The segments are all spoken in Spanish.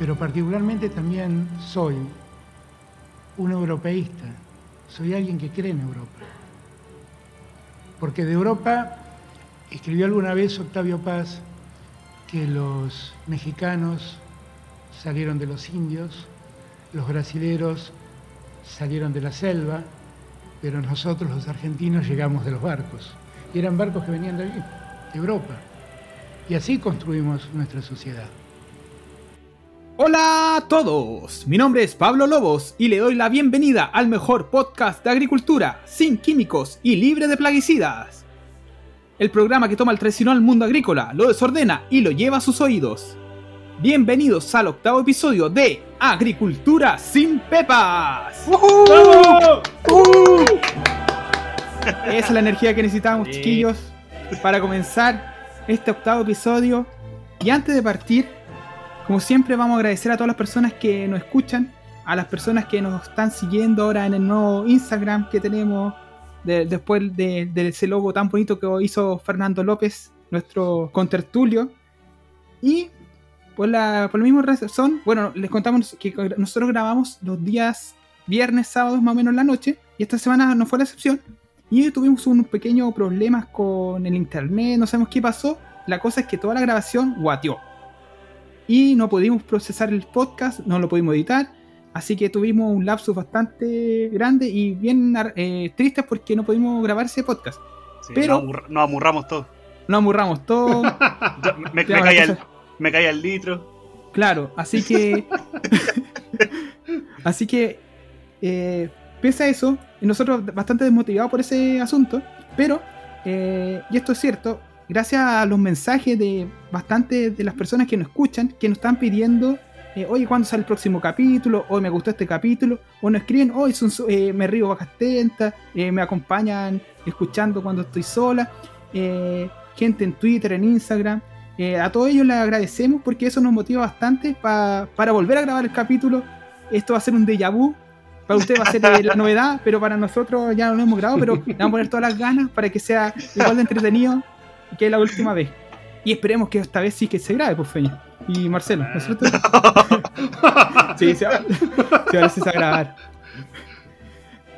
pero particularmente también soy un europeísta, soy alguien que cree en Europa. Porque de Europa escribió alguna vez Octavio Paz que los mexicanos salieron de los indios, los brasileros salieron de la selva, pero nosotros los argentinos llegamos de los barcos. Y eran barcos que venían de allí, de Europa. Y así construimos nuestra sociedad. Hola a todos, mi nombre es Pablo Lobos y le doy la bienvenida al mejor podcast de agricultura, sin químicos y libre de plaguicidas. El programa que toma el tradicional mundo agrícola, lo desordena y lo lleva a sus oídos. Bienvenidos al octavo episodio de Agricultura sin Pepas. Esa es la energía que necesitamos, chiquillos, para comenzar este octavo episodio. Y antes de partir, como siempre, vamos a agradecer a todas las personas que nos escuchan, a las personas que nos están siguiendo ahora en el nuevo Instagram que tenemos, después de, ese logo tan bonito que hizo Fernando López, nuestro contertulio. Y por la, por la misma razón, bueno, les contamos que nosotros grabamos los días viernes, sábados más o menos en la noche, y esta semana no fue la excepción. Y tuvimos unos pequeños problemas con el internet, no sabemos qué pasó. La cosa es que toda la grabación guateó. Y no pudimos procesar el podcast, no lo pudimos editar. Así que tuvimos un lapsus bastante grande y bien eh, tristes porque no pudimos grabar ese podcast. Pero nos amurramos todos. Nos amurramos todos. me, caía me caía el litro. Claro, así que. así que. Eh, pese a eso, nosotros bastante desmotivados por ese asunto, pero, eh, y esto es cierto, gracias a los mensajes de bastante de las personas que nos escuchan, que nos están pidiendo, eh, oye, ¿cuándo sale el próximo capítulo? Hoy me gustó este capítulo, o nos escriben, hoy eh, me río bajas tentas, me acompañan escuchando cuando estoy sola, gente en Twitter, en Instagram. a todos ellos les agradecemos porque eso nos motiva bastante para volver a grabar el capítulo. Esto va a ser un déjà vu para usted va a ser la novedad, pero para nosotros ya no lo hemos grabado, pero le vamos a poner todas las ganas para que sea igual de entretenido que la última vez. Y esperemos que esta vez sí que se grabe, pues Feña. Y Marcelo, ¿no es cierto? sí, se va, se va a grabar.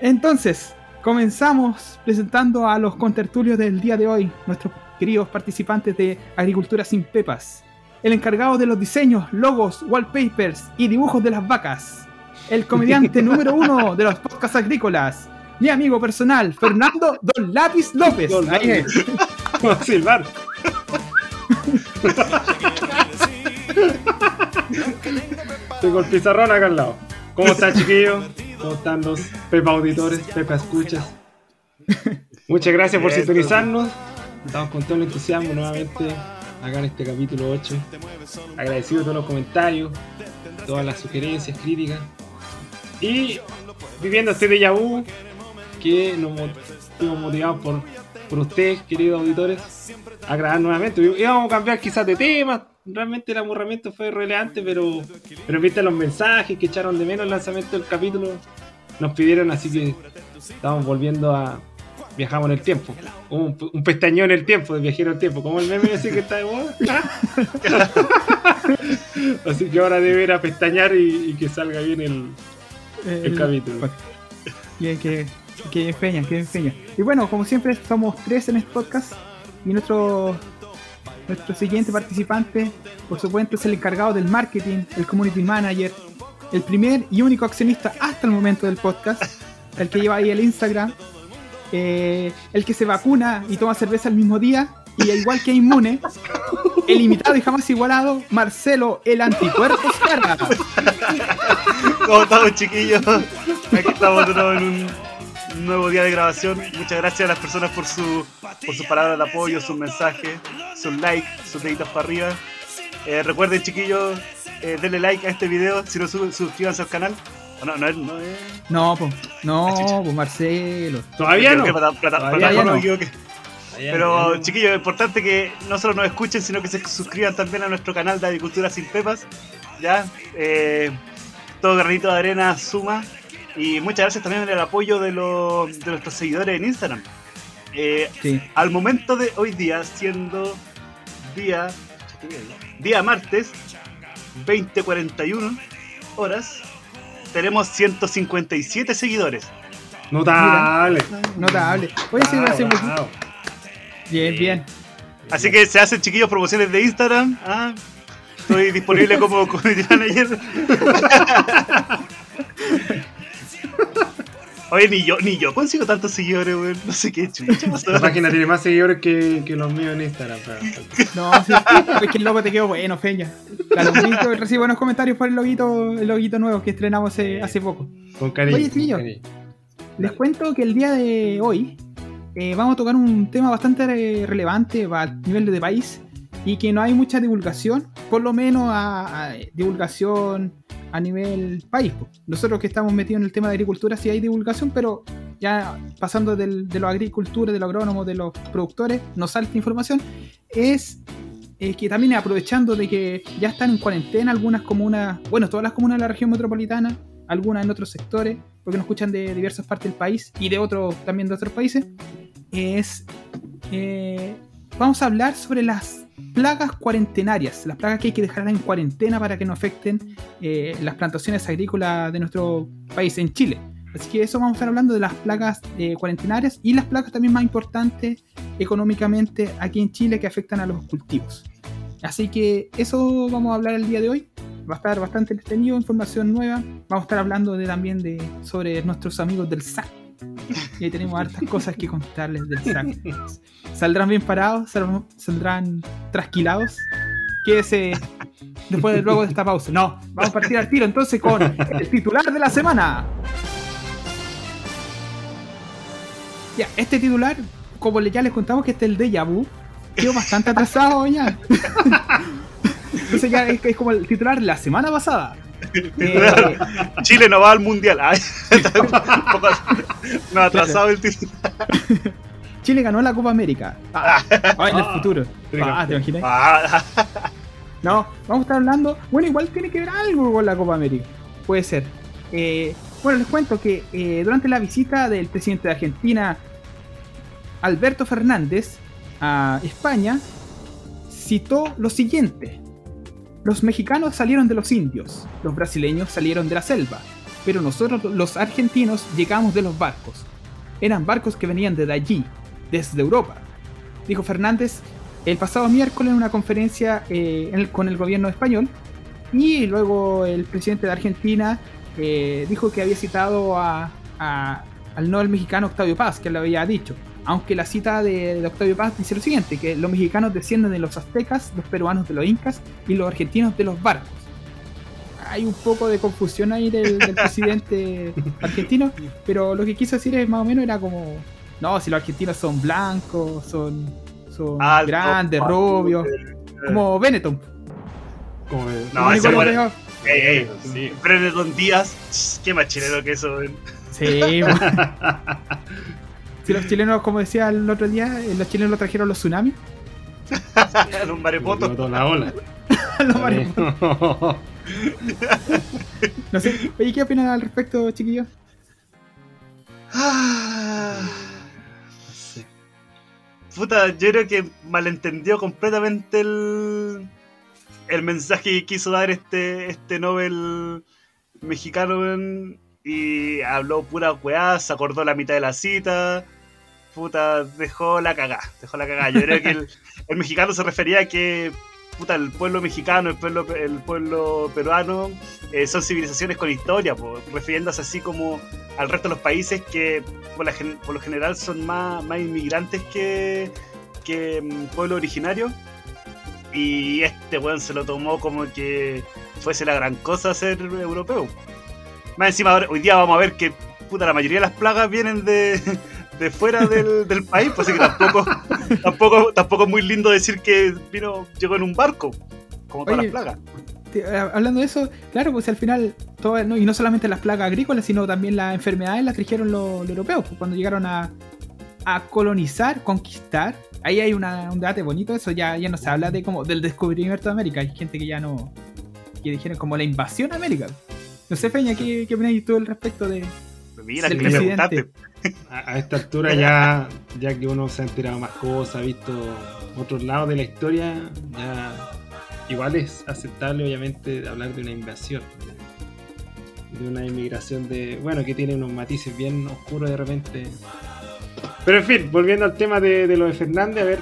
Entonces, comenzamos presentando a los contertulios del día de hoy, nuestros queridos participantes de Agricultura sin Pepas. El encargado de los diseños, logos, wallpapers y dibujos de las vacas el comediante número uno de los podcasts agrícolas, mi amigo personal, Fernando Don Lápiz López. Don Ahí es. Silbar. Estoy con el pizarrón acá al lado. ¿Cómo están, chiquillos? ¿Cómo están los Pepa auditores, Pepa escuchas? Muchas gracias por sintonizarnos. Estamos con todo el entusiasmo nuevamente acá en este capítulo 8. Agradecido todos los comentarios, todas las sugerencias, críticas. Y viviendo este déjà vu que nos motivados por, por ustedes, queridos auditores, a grabar nuevamente. Íbamos a cambiar quizás de tema. Realmente el aburrimiento fue relevante, pero, pero viste los mensajes que echaron de menos el lanzamiento del capítulo. Nos pidieron, así que estamos volviendo a, viajamos en el tiempo. Un, un, pestañón en el tiempo, de viajero el tiempo, como el meme así que está de moda. así que ahora debe ir a pestañear y, que salga bien el, el, capítulo. Que, que, que feña, que feña. Y bueno, como siempre, somos tres en este podcast. Y nuestro, nuestro siguiente participante, por supuesto, es el encargado del marketing, el community manager, el primer y único accionista hasta el momento del podcast, el que lleva ahí el Instagram, eh, el que se vacuna y toma cerveza el mismo día, y igual que inmune, el imitado y jamás igualado, Marcelo el anticuerpo Cara. ¿Cómo estamos, chiquillos? Aquí estamos de en un nuevo día de grabación. Muchas gracias a las personas por su por sus palabras de apoyo, sus mensajes, sus likes, sus deditos para arriba. Eh, recuerden, chiquillos, eh, denle like a este video. Si no, suscríbanse al canal. No, no, no, es... no, pues, no, pues Marcelo. Todavía no. Todavía no. Pero chiquillos, es importante que no solo nos escuchen, sino que se suscriban también a nuestro canal de Agricultura Sin Pepas. ¿ya? Eh, todo granito de arena suma. Y muchas gracias también por el apoyo de, los, de nuestros seguidores en Instagram. Eh, al momento de hoy día, siendo día, día martes, 20.41 horas, tenemos 157 seguidores. Notable. Notable. Oye, poquito. wow. Bien, bien. Así que se hacen chiquillos promociones de Instagram. ¿ah? Estoy disponible como community manager. Oye, ni yo, ni yo consigo tantos seguidores, weón. No sé qué chucha. La página tiene más seguidores que, que los míos en Instagram. pero- No, sí, es que el logo te quedó bueno, Feña. Calombrito, recibe buenos comentarios por el loguito, el loguito nuevo que estrenamos hace, hace poco. Con cariño. Oye, con cariño. Les cuento que el día de hoy eh, vamos a tocar un tema bastante eh, relevante a nivel de país y que no hay mucha divulgación, por lo menos a, a divulgación a nivel país. Nosotros que estamos metidos en el tema de agricultura sí hay divulgación, pero ya pasando de la agricultura, de los agrónomos, de los productores, nos salta información, es eh, que también aprovechando de que ya están en cuarentena algunas comunas, bueno, todas las comunas de la región metropolitana, algunas en otros sectores, porque nos escuchan de diversas partes del país y de otros también de otros países, es eh, vamos a hablar sobre las plagas cuarentenarias, las plagas que hay que dejar en cuarentena para que no afecten eh, las plantaciones agrícolas de nuestro país, en Chile. Así que eso vamos a estar hablando de las plagas eh, cuarentenarias y las plagas también más importantes económicamente aquí en Chile que afectan a los cultivos. Así que eso vamos a hablar el día de hoy. Va a estar bastante entretenido, información nueva. Vamos a estar hablando de, también de, sobre nuestros amigos del SAC. Y ahí tenemos hartas cosas que contarles del SAC. ¿Saldrán bien parados? ¿Sal- ¿Saldrán trasquilados? Quédese después de, luego de esta pausa. No, vamos a partir al tiro entonces con el titular de la semana. Ya, este titular, como ya les contamos que este es el déjà vu, quedó bastante atrasado ya. Entonces ya es, es como el titular de la semana pasada. Eh, Chile no va al mundial. Ay, no ha atrasado el título. Chile ganó la Copa América. Ah, ah, en el futuro. Ah, ¿te imaginas? Ah, No, vamos a estar hablando. Bueno, igual tiene que ver algo con la Copa América. Puede ser. Eh, bueno, les cuento que eh, durante la visita del presidente de Argentina, Alberto Fernández, a España, citó lo siguiente. Los mexicanos salieron de los indios, los brasileños salieron de la selva, pero nosotros los argentinos llegamos de los barcos. Eran barcos que venían desde allí, desde Europa. Dijo Fernández el pasado miércoles en una conferencia eh, con el gobierno español y luego el presidente de Argentina eh, dijo que había citado al no mexicano Octavio Paz, que lo había dicho. Aunque la cita de, de Octavio Paz dice lo siguiente, que los mexicanos descienden de los aztecas, los peruanos de los incas y los argentinos de los barcos. Hay un poco de confusión ahí del, del presidente argentino, pero lo que quiso decir es más o menos era como, no, si los argentinos son blancos, son, son alto, grandes, rubios, eh, como Benetton. Como No, ese bueno- Ey, ey, Sí. Díaz, qué más chileno que eso. Sí, bueno. Si los chilenos, como decía el otro día, eh, los chilenos lo trajeron los tsunamis. Marepoto. Botó la ola. Los maremotos. no sé. Oye, ¿qué opinan al respecto, chiquillos? Ah, no sé. Puta, yo creo que malentendió completamente el, el mensaje que quiso dar este, este Nobel mexicano weón, y habló pura weá, se acordó la mitad de la cita. Puta, dejó la cagá, dejó la cagá. Yo creo que el, el mexicano se refería a que puta, el pueblo mexicano, el pueblo, el pueblo peruano eh, son civilizaciones con historia, po, refiriéndose así como al resto de los países que por, la por lo general son más, más inmigrantes que, que mm, pueblo originario. Y este weón se lo tomó como que fuese la gran cosa ser europeo. Más encima, hoy día vamos a ver que puta, la mayoría de las plagas vienen de, de fuera del, del país, pues así que tampoco, tampoco, tampoco es muy lindo decir que vino, llegó en un barco, como todas Oye, las plagas. Te- eh, Hablando de eso, claro, pues al final, todo, no, y no solamente las plagas agrícolas, sino también las enfermedades las trajeron los, los europeos, pues, cuando llegaron a, a colonizar, conquistar. Ahí hay una- un debate bonito, eso ya, ya no se habla de como del descubrimiento de América, hay gente que ya no, que dijeron como la invasión a América. No sé, Peña, ¿qué, qué opináis tú al respecto de, Mira, del que me presidente. A, a esta altura ya, ya que uno se ha enterado más cosas, ha visto otros lados de la historia, ya igual es aceptable, obviamente, hablar de una invasión. De una inmigración de. Bueno, que tiene unos matices bien oscuros de repente. Pero en fin, volviendo al tema de, de lo de Fernández, a ver.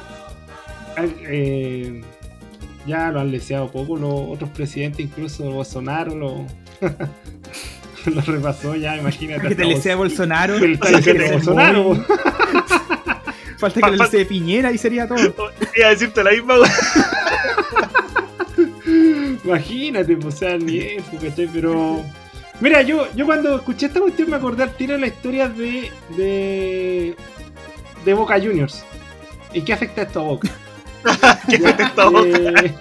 eh, ya lo han leseado poco los otros presidentes, incluso Bolsonaro lo, lo repasó ya, imagínate. Que te le sea Bolsonaro. Falta que le sea Piñera y sería todo. Iba a decirte la misma. Imagínate, pues, o sea, nivel, pues, ¿cachai? Pero. Mira, yo, yo cuando escuché esta cuestión me acordé al tiro de la historia de. de. de Boca Juniors. ¿Y qué afecta esto a Boca? ¿Qué fue esto? eh,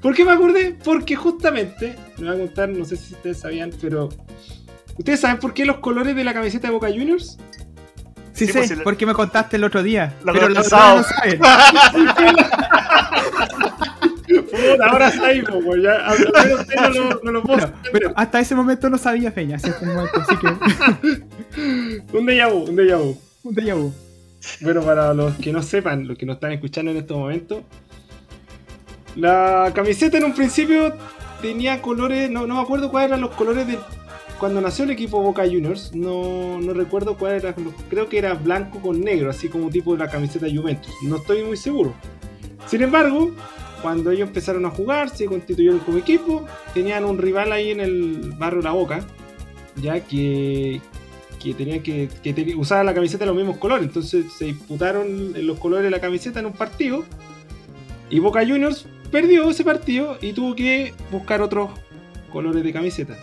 ¿Por qué me acordé? Porque justamente, me voy a contar, no sé si ustedes sabían, pero. ¿Ustedes saben por qué los colores de la camiseta de Boca Juniors? Sí, Sí, sé, pues, porque me contaste el otro día. Lo pero los el otros sábado. no saben. Puta, ahora salimos, pues ya. A a ver, usted no lo, no lo puedo Bueno, pero hasta ese momento no sabía Peña, hasta ese momento, así que Un déjà vu, un déjà vu. un déjà vu. Bueno, para los que no sepan, los que nos están escuchando en estos momentos, la camiseta en un principio tenía colores, no, no me acuerdo cuáles eran los colores de cuando nació el equipo Boca Juniors, no, no recuerdo cuáles eran, creo que era blanco con negro, así como tipo la camiseta Juventus, no estoy muy seguro. Sin embargo, cuando ellos empezaron a jugar, se constituyeron como equipo, tenían un rival ahí en el barrio La Boca, ya que, que tenía que, que te- usaba la camiseta de los mismos colores. Entonces se disputaron los colores de la camiseta en un partido. Y Boca Juniors perdió ese partido y tuvo que buscar otros colores de camiseta.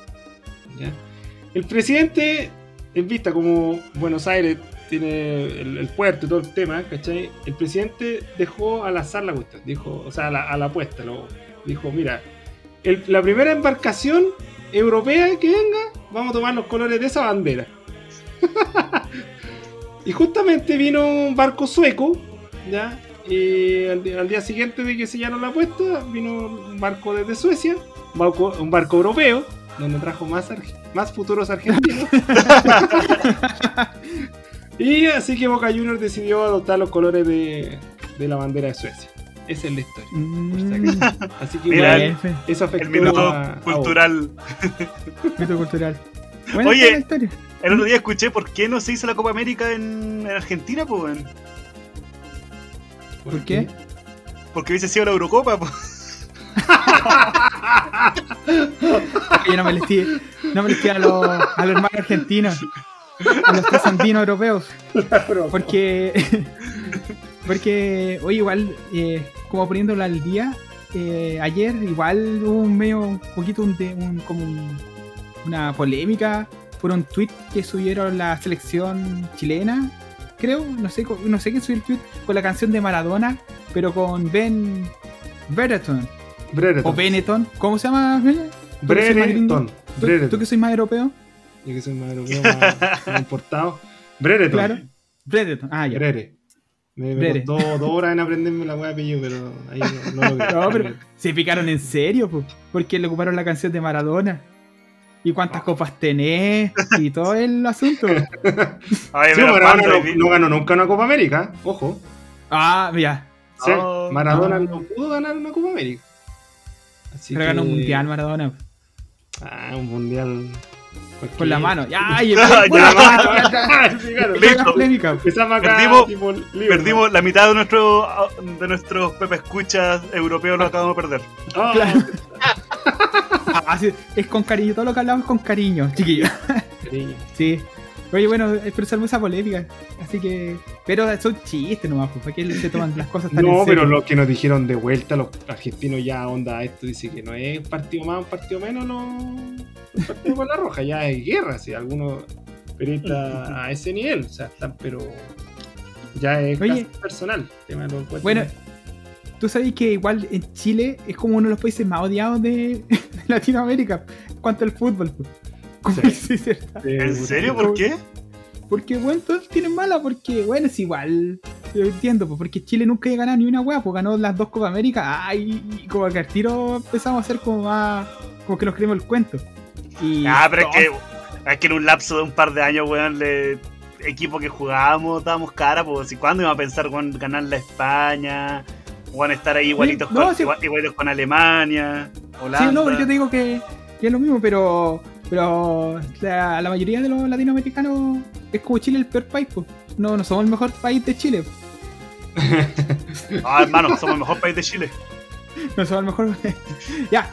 El presidente, en vista como Buenos Aires tiene el, puerto y todo el tema. El presidente dejó al azar la cuestión, dijo, o sea, a la, a apuesta, lo, dijo, mira, la primera embarcación europea que venga, vamos a tomar los colores de esa bandera. y justamente vino un barco sueco, ¿ya? Y al, día siguiente de que sellaron la apuesta, vino un barco desde Suecia, un barco, un barco europeo, donde trajo más, arge- más futuros argentinos. y así que Boca Juniors decidió adoptar los colores de, de la bandera de Suecia. Esa es la historia. Mm, Así que Mira, bien, eso afectó El minuto a- cultural. mito cultural. Bueno, Oye. El otro día escuché por qué no se hizo la Copa América en, en Argentina, pues, ¿Por qué? Porque hubiese sido la Eurocopa, pues. Yo no me les tire, no me les tire a los, a los hermanos argentinos, a los tres andinos europeos. Porque, porque hoy igual, eh, como poniéndolo al día, eh, ayer igual hubo un medio, un poquito un, de- un- como un- una polémica por un tweet que subieron la selección chilena, creo, no sé, co- no sé quién subió el tweet, con la canción de Maradona, pero con Ben Brereton, Brereton. o Benetton, ¿cómo se llama? Peña? ¿Tú que soy más gringo? Brereton. ¿Tú, tú que soy más europeo? Yo que soy más europeo, más, más importado. Brereton. Claro. Brereton, ah, ya. Brere. Me, me costó dos horas en aprenderme la weá de apellido, pero ahí no, no lo No, pero se picaron en serio, po, porque le ocuparon la canción de Maradona. ¿Y cuántas copas tenés? Y todo el asunto. Sí, Maradona no, no ganó nunca una Copa América, ojo. Ah, mira. Sí, Oh, Maradona no. no pudo ganar una Copa América. Así Pero ganó un mundial Maradona. Ah, un mundial. Con la mano. Ya, y ya, Listo. Perdimos- tipo, libre, Perdimos la mitad de nuestro de nuestros Pepe Escuchas europeos, lo acabamos de perder. Ah, Claro. Ah, sí, es con cariño, todo lo que hablamos es con cariño, chiquillos. cariño. Sí. Oye, bueno, expresarme esa polémica. Así que. Pero son chistes nomás, pues, ¿para qué se toman las cosas tan en No, pero serio? lo que nos dijeron de vuelta, los argentinos ya onda esto dice que no es un partido más, un partido menos, no. Un partido por la roja, ya es guerra, si algunos periodistas a ese nivel, o sea, están pero ya es Oye. casi personal. tema de los. Bueno, tú sabes que igual en Chile es como uno de los países más odiados de, de Latinoamérica en cuanto al fútbol. pues. ¿En serio? ¿Por qué? Porque, bueno, todos tienen mala, porque, bueno, es igual. Yo entiendo, pues, porque Chile nunca había ganado ni una weá, pues ganó las dos Copas América. Ay, y como que al tiro empezamos a hacer como más. Como que nos creemos el cuento. Y Ah, pero es que, es que en un lapso de un par de años, weón, le equipo que jugábamos, dábamos cara, pues, ¿y cuándo iba a pensar, weón, ganar la España? Van a estar ahí igualitos, Sí, no, con, sí. igual- igualitos con Alemania, Holanda. Sí, no, pero yo te digo que, que es lo mismo, pero pero la, la mayoría de los latinoamericanos es como Chile el peor país, pues. No, no somos el mejor país de Chile. Ah, hermano, somos el mejor país de Chile. No somos el mejor. ya,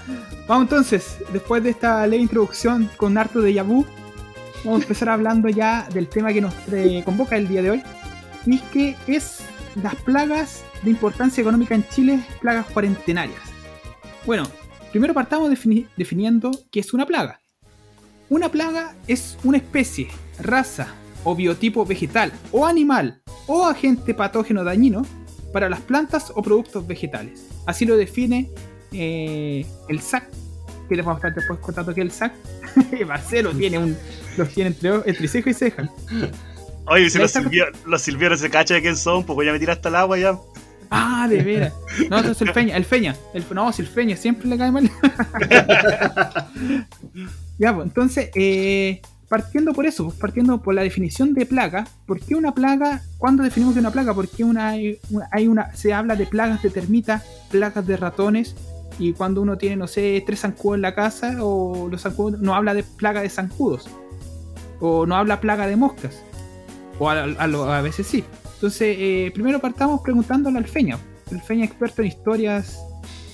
vamos entonces, después de esta leve introducción con harto de Yabu, vamos a empezar hablando ya del tema que nos eh, convoca el día de hoy. Y es que es las plagas de importancia económica en Chile, plagas cuarentenarias. Bueno, primero partamos defini- definiendo qué es una plaga. Una plaga es una especie, raza o biotipo vegetal o animal o agente patógeno dañino para las plantas o productos vegetales. Así lo define eh, el SAC, que les vamos a estar después contando que el SAC. Marcelo tiene un, los tiene entre, entre ceja y ceja. Oye, si los, silvio- los silvieros se cachan de quién son, pues voy a meter hasta el agua ya. Ah, de veras. No, entonces el Feña, el Feña. El, no, si el Feña siempre le cae mal. ya, pues, entonces, eh, partiendo por eso, pues, partiendo por la definición de plaga, ¿por qué una plaga? ¿Cuándo definimos que una plaga? Una, hay una, hay una, se habla de plagas de termitas, plagas de ratones, y cuando uno tiene, no sé, tres zancudos en la casa, o los zancudos, no habla de plaga de zancudos, o no habla plaga de moscas, o a, a a veces sí. Entonces, eh, primero partamos preguntándole al Feña. El Feña experto en historias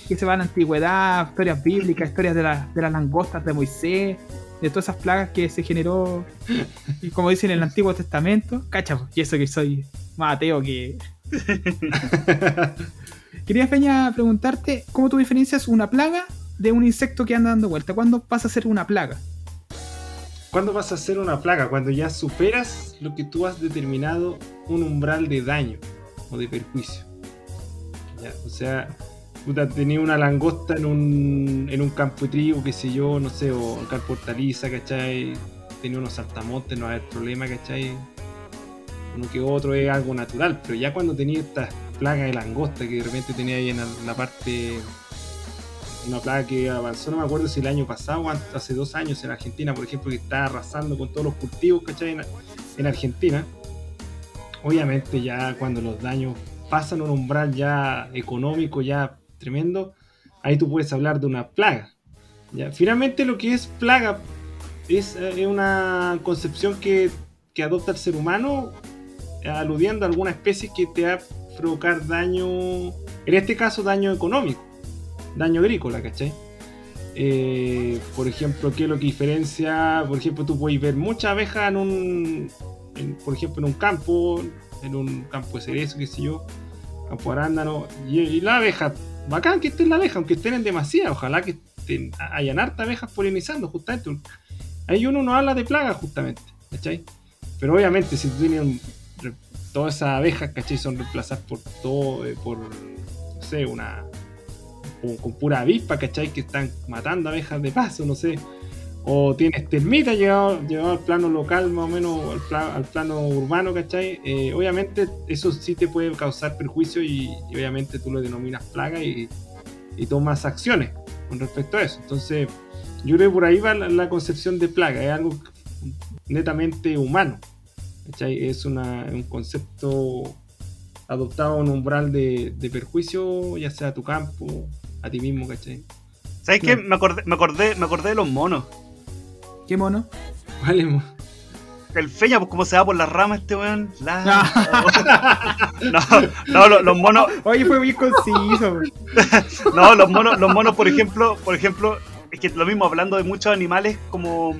que se van a la antigüedad, historias bíblicas, historias de, la- de las langostas de Moisés, de todas esas plagas que se generó, y como dicen en el Antiguo Testamento. Cacha, pues, y eso que soy más ateo que... Quería, Feña, preguntarte, ¿cómo tú diferencias una plaga de un insecto que anda dando vuelta? ¿Cuándo pasa a ser una plaga? ¿Cuándo vas a hacer una plaga? Cuando ya superas lo que tú has determinado un umbral de daño o de perjuicio. Ya, o sea, puta, tenía una langosta en un, en un campo de trigo, qué sé yo, no sé, o un campo hortaliza, ¿cachai? Tenía unos saltamontes, no va a haber problema, ¿cachai? Uno que otro es algo natural, pero ya cuando tenía esta plaga de langosta que de repente tenía ahí en en la parte una plaga que avanzó, no me acuerdo si el año pasado o hace dos años en Argentina, por ejemplo, que está arrasando con todos los cultivos, ¿cachai? En, en Argentina. Obviamente ya cuando los daños pasan un umbral ya económico, ya tremendo, ahí tú puedes hablar de una plaga. Finalmente lo que es plaga es, eh, es una concepción que, que adopta el ser humano eh, aludiendo a alguna especie que te va a provocar daño, en este caso daño económico daño agrícola, ¿cachai? Eh, por ejemplo, ¿qué es lo que diferencia? Por ejemplo, tú puedes ver muchas abejas en un, por ejemplo, en un campo, en un campo de cerezo, qué sé yo, campo de arándano, y, y la abeja, bacán que estén la abeja, aunque estén en demasía, ojalá que estén, hayan harta abejas polinizando, justamente. Ahí uno no habla de plagas, justamente, ¿cachai? Pero obviamente, si tú tienes todas esas abejas, ¿cachai? Son reemplazadas por todo, eh, por, no sé, una con, pura avispa, ¿cachai? Que están matando abejas de paso, no sé. O tienes termitas llevado, llevado al plano local, más o menos, al, pla- al plano urbano, ¿cachai? Eh, obviamente eso sí te puede causar perjuicio y, obviamente tú lo denominas plaga y, tomas acciones con respecto a eso. Entonces, yo creo que por ahí va la, concepción de plaga, es algo netamente humano, ¿cachai? Es una, un concepto adoptado a un umbral de, de perjuicio, ya sea tu campo, a ti mismo, ¿cachai? ¿Sabes qué? Me acordé, me acordé, me acordé de los monos. ¿Qué mono? Vale, mo- El feña, pues como se va por las ramas este weón. La- Ah. No, no, los, los monos, Oye, fue bien conciso. no, los monos, los monos, por ejemplo, por ejemplo, es que lo mismo hablando de muchos animales como,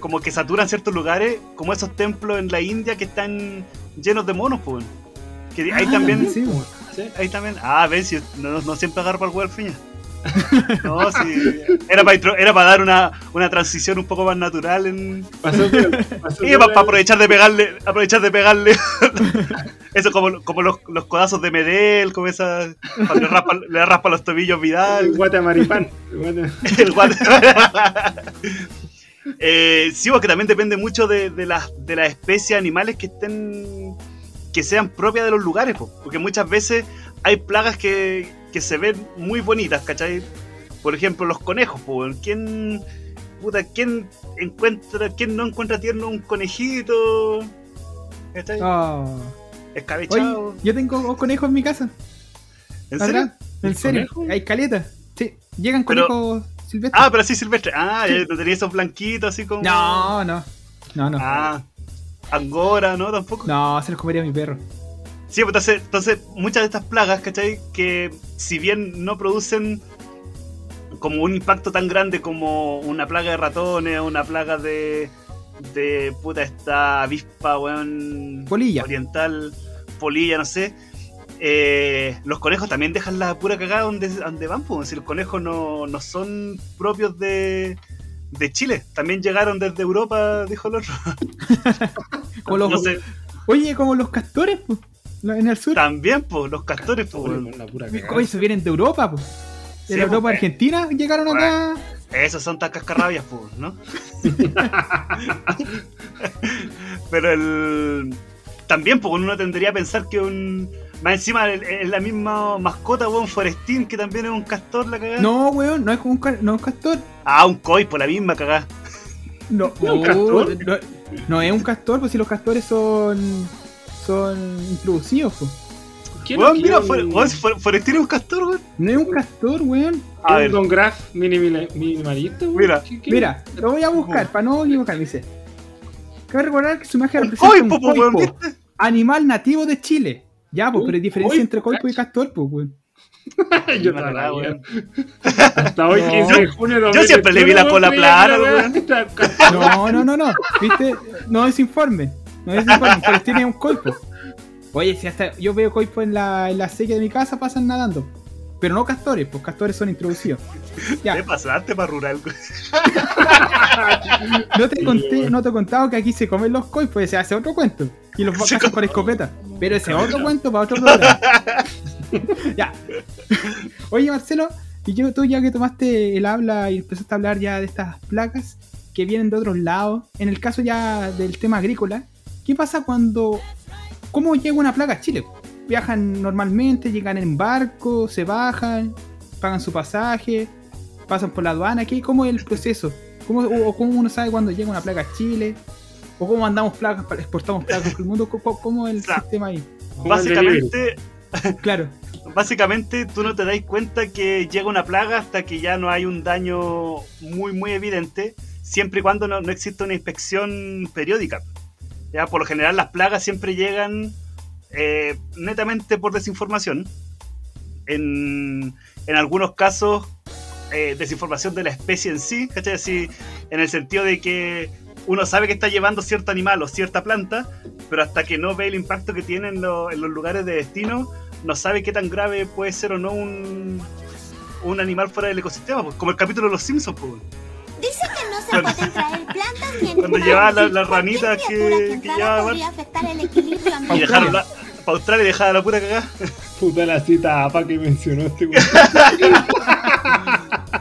como que saturan ciertos lugares, como esos templos en la India que están llenos de monos, pues. Que ahí también, Sí, güey. ¿Sí? ahí también, ah, ven, si no, no siempre agarro para el huevo al feña. No, sí, era para, intro- era para dar una, una transición un poco más natural en, Pasó pasó Y para, aprovechar de pegarle, aprovechar de pegarle. Eso como, como los, los codazos de Medel, como esa. Cuando le raspa, le raspa los tobillos El Vidal. el guate- El guante. eh, sí, porque también depende mucho de, de las de las especies animales que estén. Que sean propias de los lugares, po. porque muchas veces hay plagas que, que se ven muy bonitas, ¿cachai? Por ejemplo, los conejos, po. ¿quién. Puta, ¿quién encuentra, quién no encuentra tierno un conejito? ¿Cachai? Oh. Oye, Escabechado. yo tengo conejos en mi casa. ¿En serio? En serio. conejo? Hay caleta. Sí, llegan Pero- conejos silvestres. Ah, pero sí, silvestre. Ah, ya no tenía esos blanquitos así como. No, no. No, no. Ah, Angora, ¿no? Tampoco. No, se los comería a mi perro. Sí, pues entonces, entonces muchas de estas plagas, ¿cachai? Que si bien no producen como un impacto tan grande como una plaga de ratones o una plaga de. de puta esta avispa, weón. Polilla. Oriental, polilla, no sé. eh, los conejos también dejan la pura cagada donde, donde van, pues. Si los conejos no, no son propios de, de Chile, también llegaron desde Europa, dijo el otro. Como los- No sé, Oye, como los castores, pues. En el sur. también, pues, los castores, pues. La pura cagada. Oye, se vienen de Europa, pues. De Sí, Europa pues, Argentina llegaron acá. Esos son tan cascarrabias, pues, ¿no? Pero el. También, pues, uno tendría a pensar que un. Más encima es la misma mascota, weón, Forestín, que también es un castor, la cagada. No, weón, no es como un, no es un castor. Ah, un koi, por la misma cagada. No, ¿No es un oh, castor? no, no es un castor, pues si los castores son. son introducidos, pues. ¿Quién Weón, no mira, quiere For- un- weón, For- Forestín es un castor, weón. No es un castor, weón. A un ver, Don Graf minimalista, weón? Mira. ¿Qué- qué? Mira, lo voy a buscar para no equivocarme, dice. Cabe recordar que su imagen representa un coipo, ¿viste? animal nativo de Chile. Ya, pues, pero hay diferencia coipo, entre coipo y castor, pues, weón. Yo La toda la cagada, vida. weón. Hasta hoy, No. 15 de junio de Yo siempre le vi la 2021, cola plana, la weón. No, no, no, no. ¿Viste? No desinformen. No desinformen. Pero tiene un coipo. Oye, si hasta yo veo coipo en la, en la sequía de mi casa, pasan nadando. Pero no castores, pues castores son introducidos. ¿Qué Ya, pasaste para rural? no te conté, no te he contado que aquí se comen los coipos, se hace otro cuento. Y los come- por escopeta. Pero ese otro cuento para otro programa. ya. Oye, Marcelo, y yo, tú ya que tomaste el habla y empezaste a hablar ya de estas placas que vienen de otros lados, en el caso ya del tema agrícola, ¿qué pasa cuando... ¿Cómo llega una plaga a Chile? ¿Viajan normalmente, llegan en barco, se bajan, pagan su pasaje, pasan por la aduana? ¿Qué, ¿Cómo es el proceso? ¿Cómo, o, o cómo uno sabe cuando llega una plaga a Chile? ¿O cómo mandamos plagas, para- exportamos plagas por el mundo? ¿Cómo, cómo es el Claro. sistema ahí? Básicamente, Claro. básicamente tú no te das cuenta que llega una plaga hasta que ya no hay un daño muy muy evidente, siempre y cuando no, no exista una inspección periódica. Ya por lo general las plagas siempre llegan eh, netamente por desinformación. En, en algunos casos eh, desinformación de la especie en sí, ¿cachai? Así, en el sentido de que uno sabe que está llevando cierto animal o cierta planta, pero hasta que no ve el impacto que tiene en, lo- en los lugares de destino, no sabe qué tan grave puede ser o no un, un animal fuera del ecosistema, pues, como el capítulo de los Simpsons. Pues. Dice que no se Cuando- pueden traer plantas ni cuando llevaba la- las ranitas que- que llevaba- podría afectar el equilibrio Y dejaron la, para Australia y dejar la pura cagada. Puta la cita APA que mencionó este.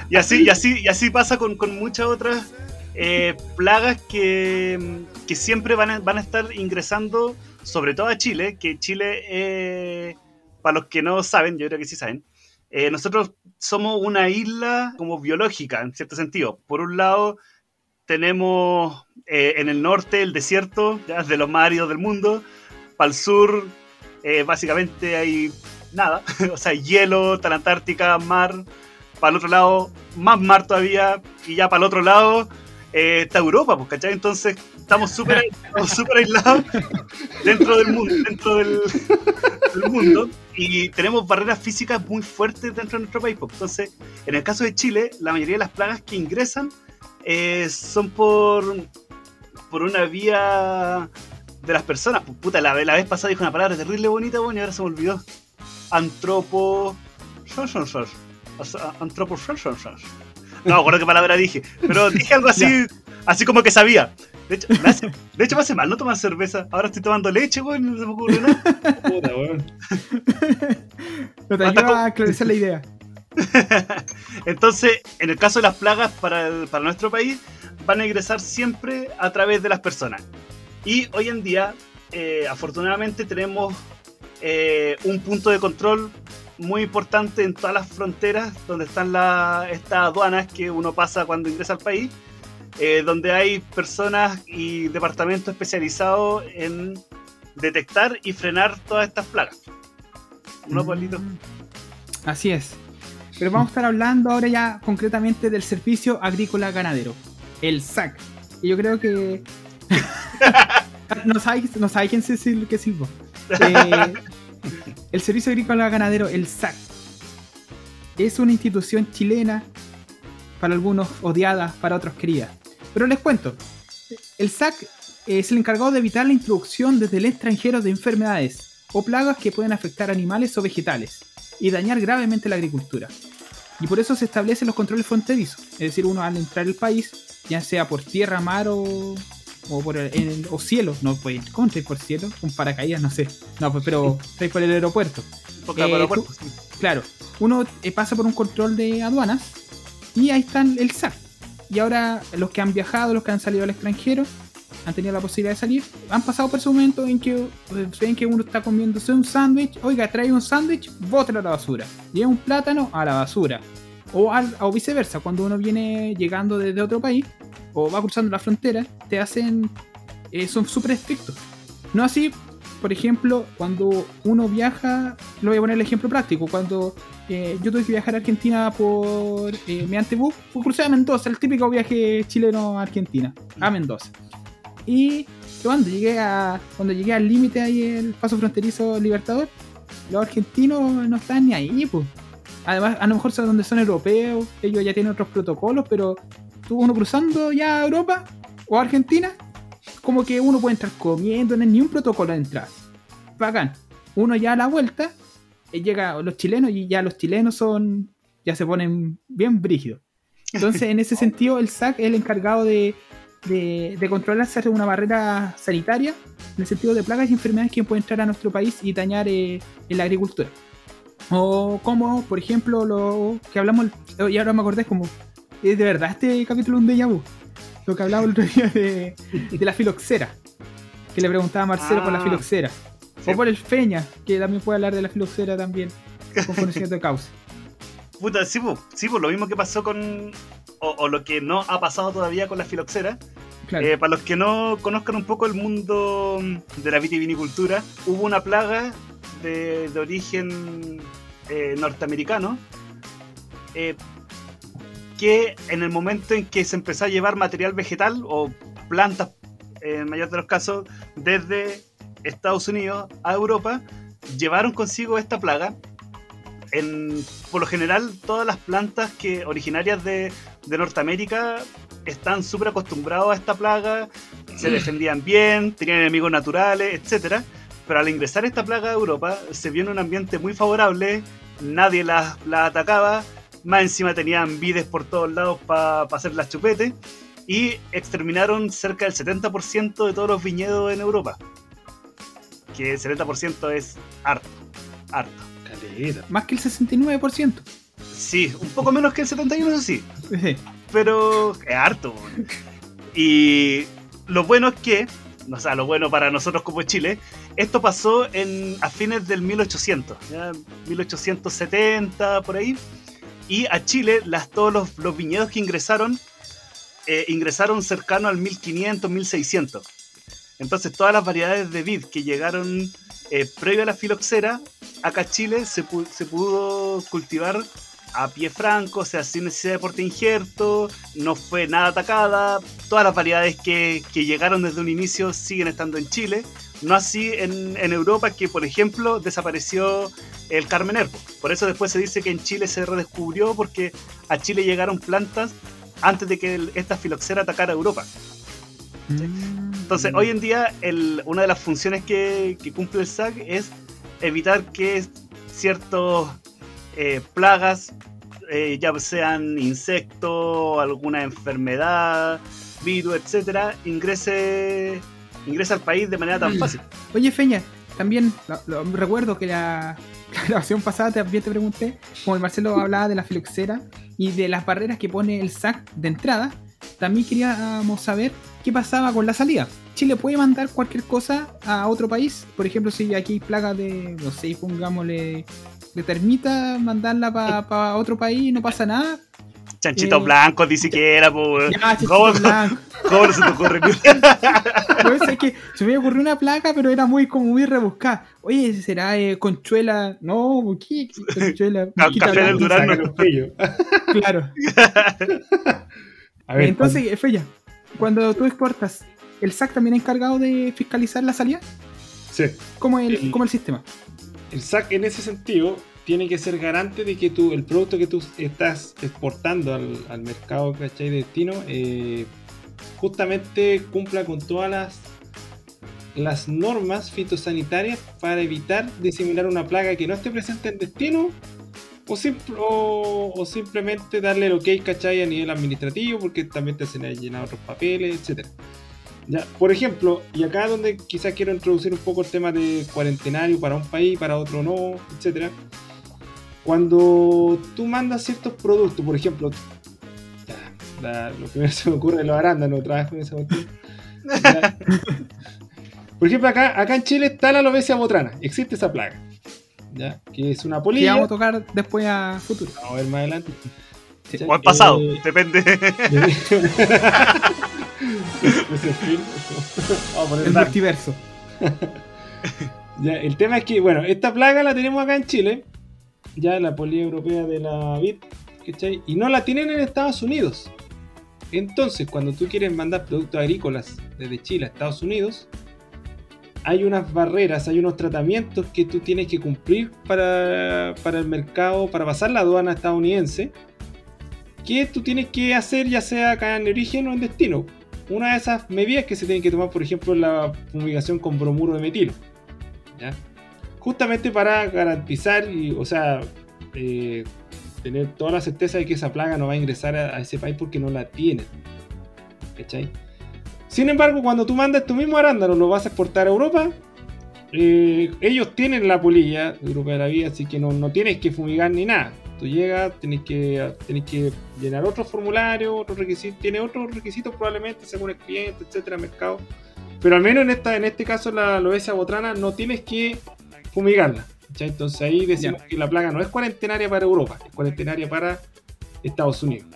Y así, y así, y así pasa con, con muchas otras eh, plagas que, que siempre van a, van a estar ingresando, sobre todo a Chile, que Chile, eh, para los que no saben, yo creo que sí saben, eh, nosotros somos una isla como biológica, en cierto sentido. Por un lado, tenemos en el norte el desierto, ya, de los más áridos del mundo. Para el sur, básicamente hay nada, o sea, hielo, la Antártica, mar. Para el otro lado, más mar todavía. Y ya para el otro lado, eh, está Europa, pues, ¿cachai? Entonces, estamos súper súper aislados dentro del mundo, dentro del, mundo. Y tenemos barreras físicas muy fuertes dentro de nuestro país. pues. Entonces, en el caso de Chile, la mayoría de las plagas que ingresan eh, son por, por una vía de las personas. Pues, puta, la, la vez pasada dijo una palabra terrible bonita, bueno, y ahora se me olvidó. Antropo... Antropo... No me acuerdo qué palabra dije, pero dije algo así, así como que sabía. De hecho, me hace, de hecho, me hace mal no tomar cerveza. Ahora estoy tomando leche, güey, no se me ocurre nada. Puta, weón. No te ayuda a aclarecer la idea. Entonces, en el caso de las plagas para, el- para nuestro país, van a ingresar siempre a través de las personas. Y hoy en día, eh, afortunadamente, tenemos eh, un punto de control muy importante en todas las fronteras donde están la- estas aduanas que uno pasa cuando ingresa al país, eh, donde hay personas y departamentos especializados en detectar y frenar todas estas plagas. ¿No, Pablito? Así es. Pero vamos a estar hablando ahora ya concretamente del servicio agrícola ganadero, el SAC. Y yo creo que. no sabéis no sabe quién se sil- qué silbó. Eh, el servicio agrícola ganadero, el SAC, es una institución chilena, para algunos odiada, para otros querida. Pero les cuento: el SAC es el encargado de evitar la introducción desde el extranjero de enfermedades o plagas que pueden afectar animales o vegetales y dañar gravemente la agricultura. Y por eso se establecen los controles fronterizos. Es decir, uno al entrar al país, ya sea por tierra, mar o, o por el, el- o cielo, no pues, ¿cómo entráis por cielo? Un paracaídas, no sé. No, pues, pero entráis por el aeropuerto. Poca Eh, tú-. Claro, uno eh, pasa por un control de aduanas y ahí están el SAC. Y ahora los que han viajado, los que han salido al extranjero, han tenido la posibilidad de salir, han pasado por ese momento en que eh, ven que uno está comiéndose un sándwich, oiga, trae un sándwich, bótelo a la basura. Lleva un plátano a la basura. O, al- o viceversa, cuando uno viene llegando desde otro país o va cruzando la frontera, te hacen. eh, son súper estrictos. No así, por ejemplo, cuando uno viaja, lo voy a poner el ejemplo práctico, cuando eh, yo tuve que viajar a Argentina por eh, mediante bus, crucé a Mendoza, el típico viaje chileno a Argentina, a Mendoza. Y cuando llegué a cuando llegué al límite ahí el paso fronterizo Libertador, los argentinos no están ni ahí, pues. Además, a lo mejor son donde son europeos, ellos ya tienen otros protocolos, pero tú uno cruzando ya a Europa o a Argentina, como que uno puede entrar comiendo, no hay ni un protocolo de entrada. Bacán. Uno ya a la vuelta, eh, llega los chilenos y ya los chilenos son, ya se ponen bien brígidos. Entonces, en ese sentido, el SAC es el encargado de, de, de controlar hacer una barrera sanitaria en el sentido de plagas y enfermedades que pueden entrar a nuestro país y dañar eh, en la agricultura. O como, por ejemplo, lo que hablamos, y ahora me acordé, como, es de verdad este capítulo es un déjà vu. Lo que hablaba el otro día de, de la filoxera. Que le preguntaba a Marcelo por la Ah. filoxera. Sí. O por el feña, que también puede hablar de la filoxera también, con conocimiento de causa. Puta, sí, pues, sí, pues, lo mismo que pasó con. O, o lo que no ha pasado todavía con la filoxera. Claro. Eh, para los que no conozcan un poco el mundo de la vitivinicultura, hubo una plaga de, de origen eh, norteamericano eh, que en el momento en que se empezó a llevar material vegetal o plantas, en el mayor de los casos, desde Estados Unidos a Europa, llevaron consigo esta plaga. En, por lo general, todas las plantas que originarias de, de Norteamérica están súper acostumbrados a esta plaga, se defendían bien, tenían enemigos naturales, etc. Pero al ingresar esta plaga a Europa, se vio en un ambiente muy favorable, nadie la, la atacaba, más encima tenían vides por todos lados para hacer las chupetes, y exterminaron cerca del 70% de todos los viñedos en Europa. Que el 70% es harto, harto. Caleta. Más que el 69%. Sí, un poco menos que el 71%, eso sí. Sí. pero es harto. Y lo bueno es que, o sea, lo bueno para nosotros como Chile, esto pasó a fines del 1800, ¿ya? 1870, por ahí. Y a Chile, las, todos los, viñedos que ingresaron, eh, ingresaron cercano al 1500, 1600. Entonces, todas las variedades de vid que llegaron eh, previo a la filoxera, acá a Chile se pudo cultivar a pie franco, o sea, sin necesidad de porte injerto, no fue nada atacada, todas las variedades que, que llegaron desde un inicio siguen estando en Chile, no así en, en Europa que, por ejemplo, desapareció el Carmener. Por eso después se dice que en Chile se redescubrió porque a Chile llegaron plantas antes de que esta filoxera atacara a Europa. Entonces, hoy en día, una de las funciones que, que cumple el SAC es evitar que ciertos eh, plagas, eh, ya sean insectos, alguna enfermedad, virus, etcétera, ingrese, ingrese al país de manera tan fácil. Oye, Feña, también lo- lo- recuerdo que la, la grabación pasada también te pregunté, como el Marcelo hablaba de la filoxera y de las barreras que pone el SAC de entrada, también queríamos saber qué pasaba con la salida. Chile puede mandar cualquier cosa a otro país, por ejemplo, si aquí hay plagas de, no sé, pongámosle de termita, mandarla para otro país y no pasa nada. Chanchitos Eh, blancos, ni siquiera, chanchito ¿Cómo, blanco. cómo no se te ocurre? No sé, es que se me ocurrió una placa, pero era muy como muy rebuscada. Oye, ¿será eh, conchuela? No, ¿qué? Conchuela. Mosquita café del pillos. Claro. A ver, Entonces, Feya, cuando tú exportas, ¿el SAC también es encargado de fiscalizar la salida? sí. ¿Cómo es el, El- cómo el sistema? El SAC en ese sentido tiene que ser garante de que tú, el producto que tú estás exportando al, al mercado ¿cachai? de destino eh, justamente cumpla con todas las, las normas fitosanitarias para evitar diseminar una plaga que no esté presente en destino o, simp- o- o simplemente darle el ok ¿cachai? a nivel administrativo porque también te hacen llenar otros papeles, etcétera. Ya, por ejemplo, y acá donde quizás quiero introducir un poco el tema de cuarentenario para un país, para otro no, etcétera. Cuando tú mandas ciertos productos, por ejemplo, la- lo primero que se me ocurre es los arándanos, trabajo en esa cuestión. Por ejemplo, acá, acá en Chile está la alopecia botrana, existe esa plaga, ¿ya? que es una Que polilla. vamos a tocar después a futuro. Vamos a ver más adelante. Sí. O al pasado, Eh, depende. Film. Vamos a poner El dark. multiverso. Ya, el tema es que, bueno, esta plaga la tenemos acá en Chile, ya la polilla europea de la vid, ¿cachai? Y no la tienen en Estados Unidos. Entonces, cuando tú quieres mandar productos agrícolas desde Chile a Estados Unidos, hay unas barreras, hay unos tratamientos que tú tienes que cumplir para, para el mercado, para pasar la aduana estadounidense, que tú tienes que hacer ya sea acá en origen o en destino. Una de esas medidas que se tienen que tomar, por ejemplo, la fumigación con bromuro de metilo. Justamente para garantizar y, o sea, eh, tener toda la certeza de que esa plaga no va a ingresar a, ese país porque no la tienen. ¿Cachai? Sin embargo, cuando tú mandas tu mismo arándano, lo vas a exportar a Europa, eh, ellos tienen la polilla europea de la vida, así que no, no tienes que fumigar ni nada. Tú llegas, tienes que, tienes que llenar otro formulario, otros requisitos, tiene otros requisitos probablemente según el cliente, etcétera, mercado. Pero al menos en, esta, en este caso, la lobesia botrana, no tienes que fumigarla. Entonces ahí decimos Ya. que la plaga no es cuarentenaria para Europa, es cuarentenaria para Estados Unidos.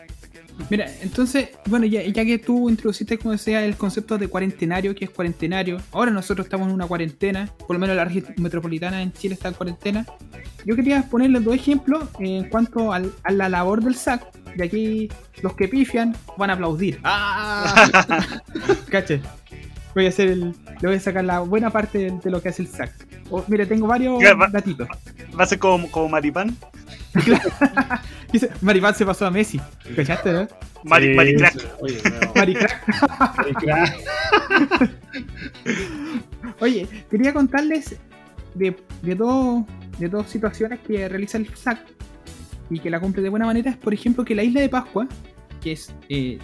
Mira, entonces, bueno, ya, ya que tú introduciste como sea el concepto de cuarentenario, que es cuarentenario, ahora nosotros estamos en una cuarentena, por lo menos la región metropolitana en Chile está en cuarentena. Yo quería ponerles dos ejemplos en cuanto al- a la labor del SAC, de aquí los que pifian van a aplaudir. ¡Ah! Cache. Voy a hacer el. Le voy a sacar la buena parte de, de lo que hace el SAC. Oh, mira, tengo varios va- datitos. Va a ser como, como Maripán. Dice, Maripán se pasó a Messi. ¿Cachaste, no? Mari, Sí, Maricrack. Oye, no. Maricrack. Maricrack. Oye, quería contarles de, de, dos, de dos situaciones que realiza el SAC y que la cumple de buena manera. Es, por ejemplo, que la isla de Pascua, que es, eh,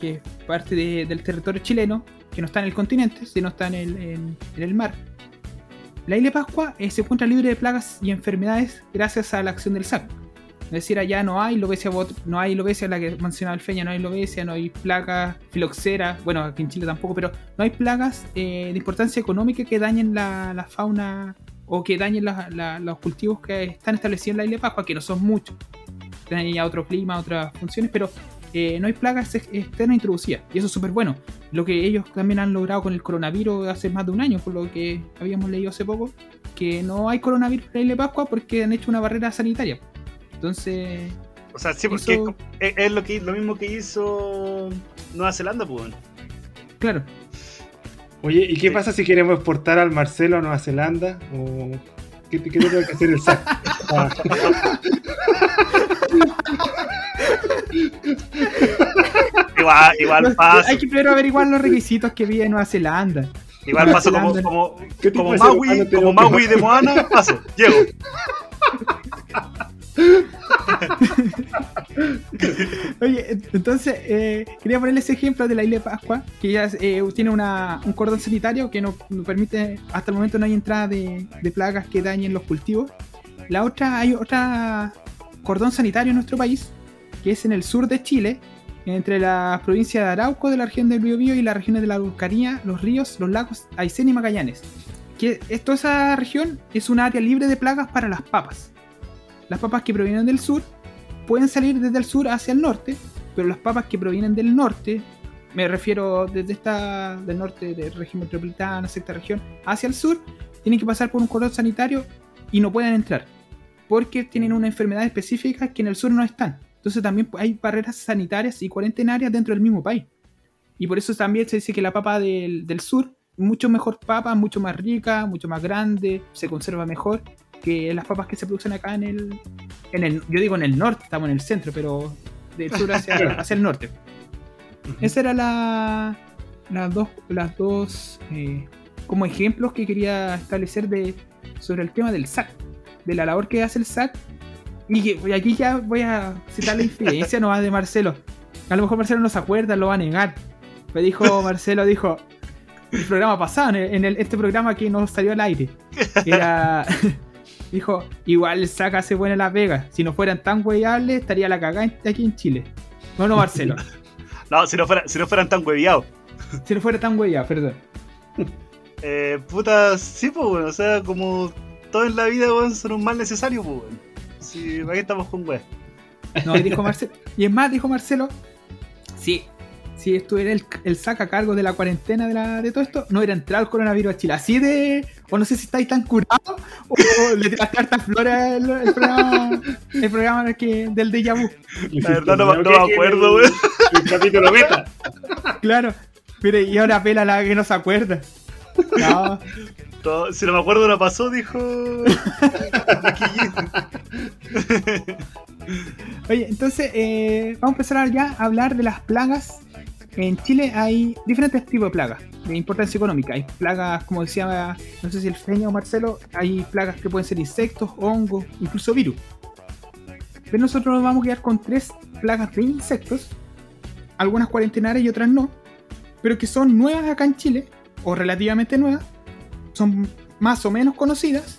que es parte de- del territorio chileno, que no está en el continente, sino está en el, en- el mar. La isla de Pascua eh, se encuentra libre de plagas y enfermedades gracias a la acción del SAC. Es decir, allá no hay lobesia, no hay lobesia, la que mencionaba el Feña, no hay lobesia, no hay plagas, filoxera, bueno, aquí en Chile tampoco, pero no hay plagas eh, de importancia económica que dañen la, la fauna o que dañen la- la- los cultivos que están establecidos en la isla de Pascua, que no son muchos. Tienen ya otro clima, otras funciones, pero eh, no hay plagas ex- externas introducidas. Y eso es súper bueno. Lo que ellos también han logrado con el coronavirus hace más de un año, por lo que habíamos leído hace poco, que no hay coronavirus en la isla de Pascua porque han hecho una barrera sanitaria. Entonces, O sea, sí, porque Eso- es, es lo, que, lo mismo que hizo Nueva Zelanda, pues. claro, Oye, ¿y qué Sí. pasa si queremos exportar al Marcelo a Nueva Zelanda? ¿O qué, qué tiene que hacer el SAC? Ah, Igual, igual paso. hay que primero averiguar los requisitos que vive Nueva Zelanda. Igual Nueva paso como, Zelanda. como, ¿Qué tipo como Maui, como Maui de Moana, paso, llego. Oye, ent- entonces eh, quería ponerles ejemplo de la isla de Pascua, que ya eh, tiene una- un cordón sanitario que no, no permite, hasta el momento no hay entrada de, de plagas que dañen los cultivos. La otra, hay otra cordón sanitario en nuestro país, que es en el sur de Chile, entre la provincia de Arauco, de la región del Biobío y las regiones de la Araucanía, los ríos, los lagos Aysén y Magallanes. Que esto, esa región es un área libre de plagas para las papas. Las papas que provienen del sur pueden salir desde el sur hacia el norte, pero las papas que provienen del norte, me refiero desde esta del norte del régimen metropolitano, sexta región, hacia el sur, tienen que pasar por un cordón sanitario y no pueden entrar, porque tienen una enfermedad específica que en el sur no están. Entonces también hay barreras sanitarias y cuarentenarias dentro del mismo país. Y por eso también se dice que la papa del, del sur, mucho mejor papa, mucho más rica, mucho más grande, se conserva mejor que las papas que se producen acá en el, en el yo digo en el norte, estamos en el centro, pero del sur hacia, hacia el norte. Esa era la, las dos, las dos eh, como ejemplos que quería establecer de, sobre el tema del SAC, de la labor que hace el SAC. Y, que- y aquí ya voy a citar la infidencia nomás de Marcelo. A lo mejor Marcelo no se acuerda, lo va a negar. Pero dijo Marcelo, dijo, el programa pasado, en, el- en el- este programa que nos salió al aire, era... Dijo, igual el SAC hace buena Las Vegas. Si no fueran tan hueables, estaría la cagada aquí en Chile. No, no, Marcelo. No, si no, fuera, si no fueran tan hueviados. si no fuera tan hueado, perdón. Eh, puta, sí, pues, weón. O sea, como todo en la vida, weón, son un mal necesario, pues, weón. Sí, ¿para qué estamos con weón? No, y dijo Marcelo. Y es más, dijo Marcelo, si, si estuviera el, el SAC a cargo de la cuarentena de, la, de todo esto, no hubiera entrado el coronavirus a Chile. Así de. O no sé si estáis tan curados o le tiraste hartas flores al el programa, el programa que, del déjà vu. La verdad no me- no me acuerdo, weón. El capítulo beta. Claro. Mire, y ahora pela la que no se acuerda. No, Todo- si no me acuerdo, no pasó, dijo. Oye, entonces eh, vamos a empezar ya a hablar de las plagas. En Chile hay diferentes tipos de plagas de importancia económica. Hay plagas, como decía, no sé si el Feño o Marcelo, hay plagas que pueden ser insectos, hongos, incluso virus. Pero nosotros nos vamos a quedar con tres plagas de insectos, algunas cuarentenarias y otras no, pero que son nuevas acá en Chile, o relativamente nuevas, son más o menos conocidas,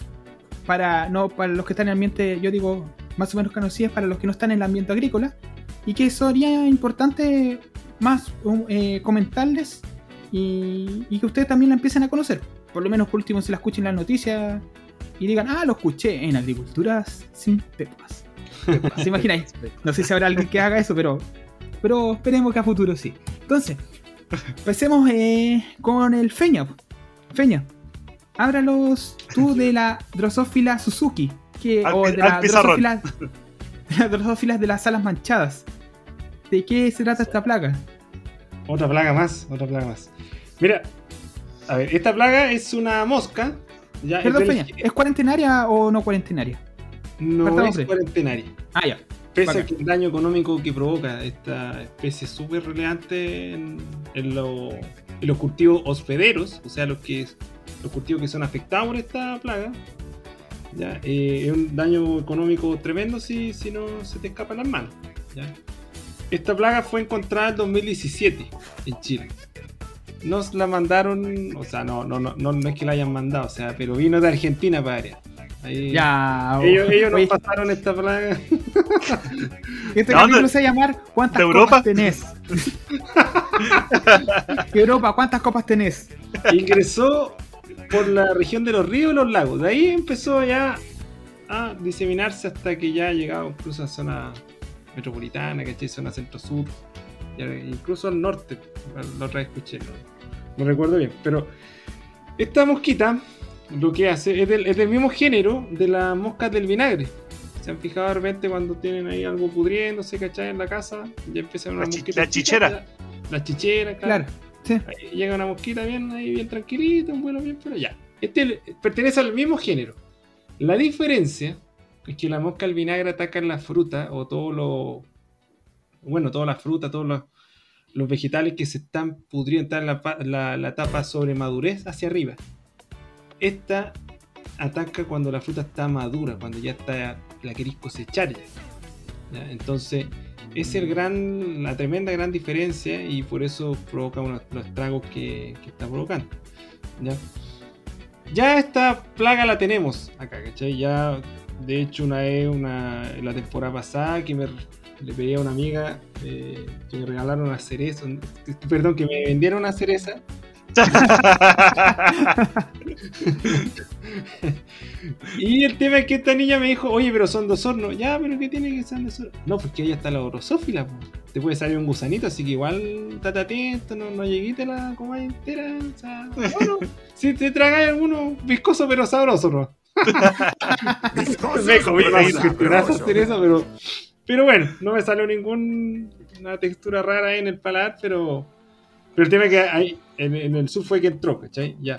para, no, para los que están en el ambiente, yo digo, más o menos conocidas para los que no están en el ambiente agrícola, y que sería importante más um, eh, comentarles y, y que ustedes también la empiecen a conocer. Por lo menos por último si la escuchen en las noticias y digan, ah, lo escuché en agriculturas sin pepas. Pepas, ¿Se imagináis? No sé si habrá alguien que haga eso, pero, pero esperemos que a futuro sí. Entonces, empecemos eh, con el Feña. Feña, háblalos tú de la Drosophila Suzuki. Que, Al o de al la pizarrón. Drosophila, de las Drosófilas de las alas manchadas. ¿De qué se trata esta plaga? Otra plaga más, otra plaga más. Mira, a ver, esta plaga es una mosca. Ya, Perdón, es Peña, ¿es cuarentenaria o no cuarentenaria? no Partamos es cuarentenaria. Ah, ya. Pese a Bacán. que el daño económico que provoca esta especie es súper relevante en, en lo- en los cultivos hospederos, o sea, los, que, los cultivos que son afectados por esta plaga, ¿ya? Eh, es un daño económico tremendo si, si no se te escapan las manos. ¿ya? Esta plaga fue encontrada en 2017 en Chile. Nos la mandaron, o sea, no, no, no, no, no es que la hayan mandado, o sea, pero vino de Argentina para área. Ahí- Ya. Ellos, ellos nos Oye, pasaron esta plaga. este ¿De capítulo dónde? se va a llamar ¿Cuántas copas tenés? Europa, ¿cuántas copas tenés? ingresó por la región de los ríos y los lagos. De ahí empezó ya a diseminarse hasta que ya ha llegado incluso a zona metropolitana, ¿cachai? Zona centro-sur, incluso al norte. La otra vez escuché, no, no recuerdo bien. Pero esta mosquita lo que hace es del, es del mismo género de las moscas del vinagre. ¿Se han fijado de repente cuando tienen ahí algo pudriéndose, ¿cachai? En la casa, ya empiezan una La chi- mosquita. la chichera. La chichera, claro. Claro. Llega una mosquita bien, ahí bien tranquilita, un vuelo bien, pero ya. Este pertenece al mismo género. La diferencia es que la mosca al vinagre ataca la fruta o todo lo. Bueno, toda la fruta, todos los, los vegetales que se están pudriendo, en la, la, etapa sobre madurez hacia arriba. Esta ataca cuando la fruta está madura, cuando ya está la queréis cosechar. ya. Entonces, es el gran, la tremenda gran diferencia y por eso provoca unos, los estragos que, que está provocando. ¿ya? ya esta plaga la tenemos acá, ¿cachai? Ya, de hecho, una vez, una, la temporada pasada, que me le pedí a una amiga eh, que me regalaron una cereza, perdón, que me vendieron una cereza Y el tema es que esta niña me dijo, oye, pero son dos hornos. Ya, pero ¿qué tiene que ser dos hornos? No, porque ahí está la orosófila. po. Te puede salir un gusanito, así que igual estate atento, no, no llegues te la comáis entera. O sea, bueno, si te tragáis alguno viscoso pero sabroso, ¿no? me comí eso, pero, pero bueno, no me salió ninguna textura rara ahí en el paladar, pero, pero el tema es que ahí, en, en el sur fue que entró, ¿cachai? Ya.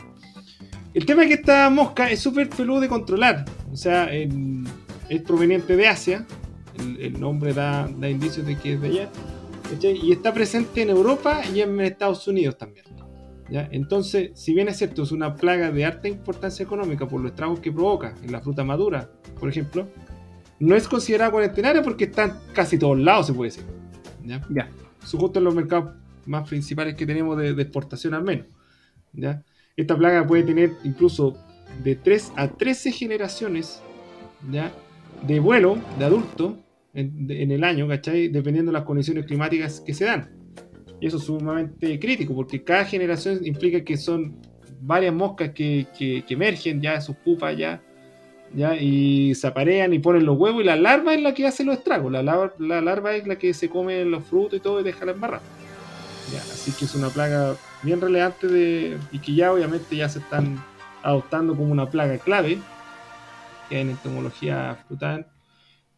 El tema es que esta mosca es súper peludo de controlar. O sea, es proveniente de Asia. El, el nombre da, da indicios de que es de allá. ¿cachai? Y está presente en Europa y en Estados Unidos también. ¿ya? Entonces, si bien es cierto, es una plaga de alta importancia económica por los estragos que provoca en la fruta madura, por ejemplo, no es considerada cuarentenaria porque está en casi todos lados, se puede decir. ¿ya? Ya. Su justo en los mercados más principales que tenemos de, de exportación al menos. ¿ya? Esta plaga puede tener incluso de 3 a 13 generaciones ¿ya? de vuelo de adulto en, de- el año, ¿cachai? Dependiendo de las condiciones climáticas que se dan. Y eso es sumamente crítico porque cada generación implica que son varias moscas que, que- emergen ya, sus pupas ya, ya, y se aparean y ponen los huevos y la larva es la que hace los estragos. La, lar- la larva es la que se come los frutos y todo y deja la embarrada. Ya, así que es una plaga bien relevante de, y que ya obviamente ya se están adoptando como una plaga clave que en entomología frutal.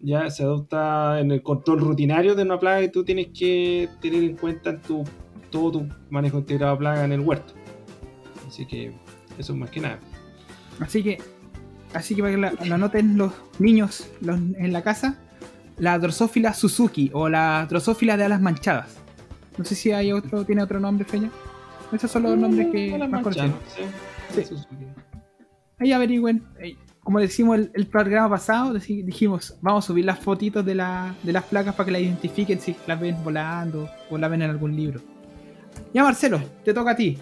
Ya se adopta en el control rutinario de una plaga que tú tienes que tener en cuenta en tu todo tu manejo integrado de plaga en el huerto. Así que eso es más que nada. Así que, así que para que la noten los niños los- en la casa, la Drosophila Suzuki o la Drosophila de alas manchadas. No sé si hay otro, tiene otro nombre, Feña. Esos son los nombres que Mm, las más conocen. sí. Sí. Ahí averigüen. Como decimos el, el programa pasado, dijimos, vamos a subir las fotitos de, la, de las placas para que las identifiquen si las ven volando o la ven en algún libro. Ya Marcelo, te toca a ti.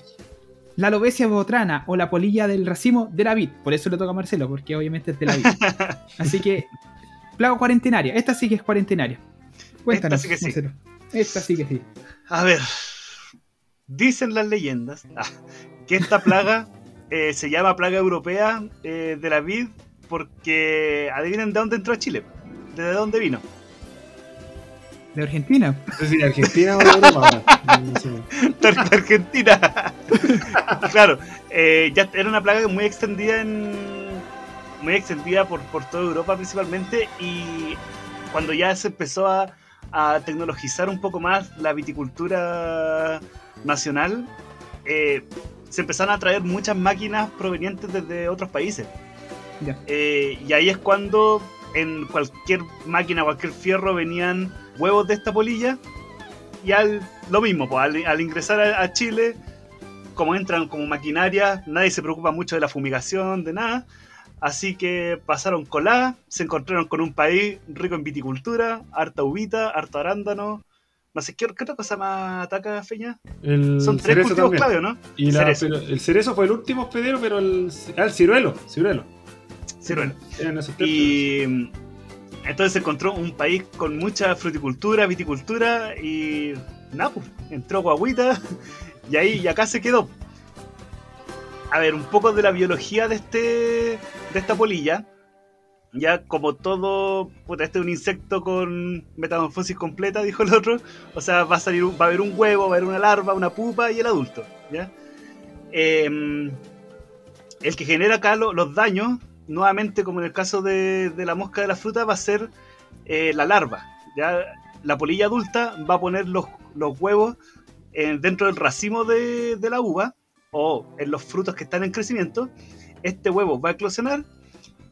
La alobesia botrana o la polilla del racimo de la vid. Por eso le toca a Marcelo, porque obviamente es de la vid. Así que, plaga cuarentenaria. Esta sí que es cuarentenaria. Cuéntanos, sí que sí. Marcelo. Esta sí que sí. A ver, dicen las leyendas ah, que esta plaga eh, se llama plaga europea eh, de la vid porque adivinen de dónde entró a Chile, de dónde vino. De Argentina. no sé si de Argentina o de Europa ahora. No sé. de Argentina. claro, eh, ya era una plaga muy extendida en muy extendida por, por toda Europa principalmente y cuando ya se empezó a, a tecnologizar un poco más la viticultura nacional, eh, se empezaron a traer muchas máquinas provenientes desde otros países. Eh, y ahí es cuando en cualquier máquina, cualquier fierro venían huevos de esta polilla y al, lo mismo, pues, al, al ingresar a, a Chile, como entran como maquinaria, nadie se preocupa mucho de la fumigación, de nada. Así que pasaron colá, se encontraron con un país rico en viticultura, harta uvita, harta arándano. No sé, ¿qué, qué otra cosa más ataca, Feña? El Son tres cultivos clave, ¿no? Y la- Cerezo. pero el cerezo fue el último hospedero, pero el, ah, el ciruelo, ciruelo. Ciruelo. Y entonces se encontró un país con mucha fruticultura, viticultura y nada, pues, entró guaguita y ahí y acá se quedó. A ver, un poco de la biología de este de esta polilla. Ya como todo, puta, este es un insecto con metamorfosis completa, dijo el otro. O sea, va a salir, va a haber un huevo, va a haber una larva, una pupa y el adulto. ¿ya? Em, el que genera acá lo- los daños nuevamente, como en el caso de, la mosca de la fruta, va a ser eh, la larva. ¿ya? La polilla adulta va a poner los, los huevos eh, dentro del racimo de, de la uva o en los frutos que están en crecimiento. Este huevo va a eclosionar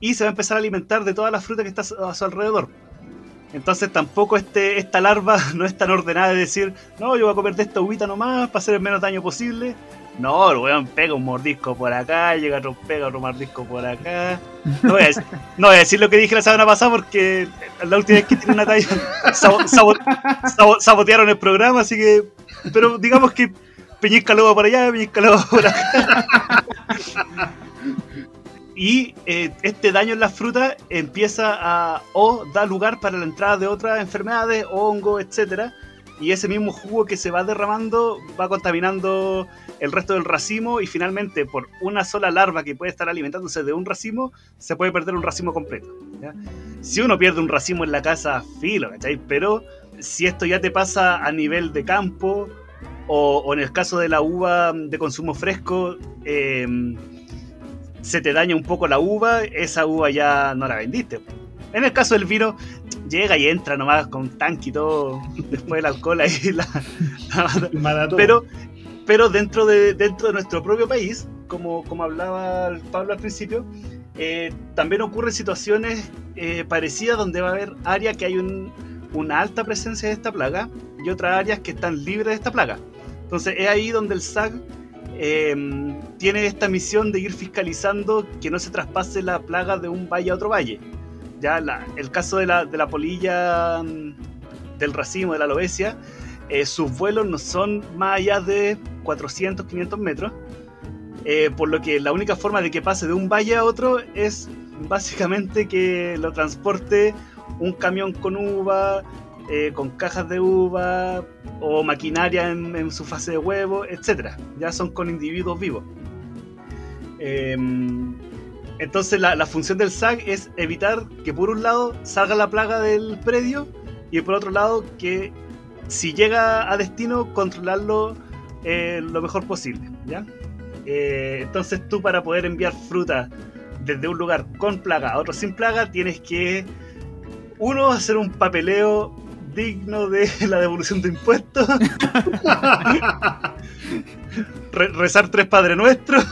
y se va a empezar a alimentar de toda la fruta que está a su- alrededor. Entonces tampoco este, esta larva no es tan ordenada de decir, no, yo voy a comer de esta uvita nomás para hacer el menos daño posible. No, el weón pega un mordisco por acá, llega otro, pega otro mordisco por acá. No voy, a decir, no voy a decir lo que dije la semana pasada porque la última vez que tiene una talla sabo- sabo- sabo- sabotearon el programa, así que. Pero digamos que Peñisca lo va por allá, Peñisca lo va por acá. Y eh, este daño en las frutas empieza a o da lugar para la entrada de otras enfermedades, hongos, etcétera, y ese mismo jugo que se va derramando va contaminando el resto del racimo y finalmente por una sola larva que puede estar alimentándose de un racimo, se puede perder un racimo completo. ¿ya? Si uno pierde un racimo en la casa, filo, ¿cachai? Pero si esto ya te pasa a nivel de campo o, o en el caso de la uva de consumo fresco, eh, se te daña un poco la uva, esa uva ya no la vendiste. En el caso del vino, llega y entra nomás con tanque y todo, después del alcohol ahí la, pero, pero dentro de, dentro de nuestro propio país, como, como hablaba Pablo al principio, eh, también ocurren situaciones eh, parecidas donde va a haber áreas que hay un- una alta presencia de esta plaga y otras áreas que están libres de esta plaga. Entonces es ahí donde el SAC eh, tiene esta misión de ir fiscalizando que no se traspase la plaga de un valle a otro valle. Ya el caso de la, polilla mm, del racimo, de la aloesia, eh, sus vuelos no son más allá de 400, 500 metros. eh, por lo que la única forma de que pase de un valle a otro es básicamente que lo transporte un camión con uva, eh, con cajas de uva o maquinaria en, su fase de huevo, etc. Ya son con individuos vivos. Eh, entonces la, función del SAG es evitar que por un lado salga la plaga del predio y por otro lado que si llega a destino controlarlo eh, lo mejor posible. ¿ya? Eh, entonces tú para poder enviar fruta desde un lugar con plaga a otro sin plaga tienes que uno hacer un papeleo digno de la devolución de impuestos, Re- rezar tres Padre Nuestros,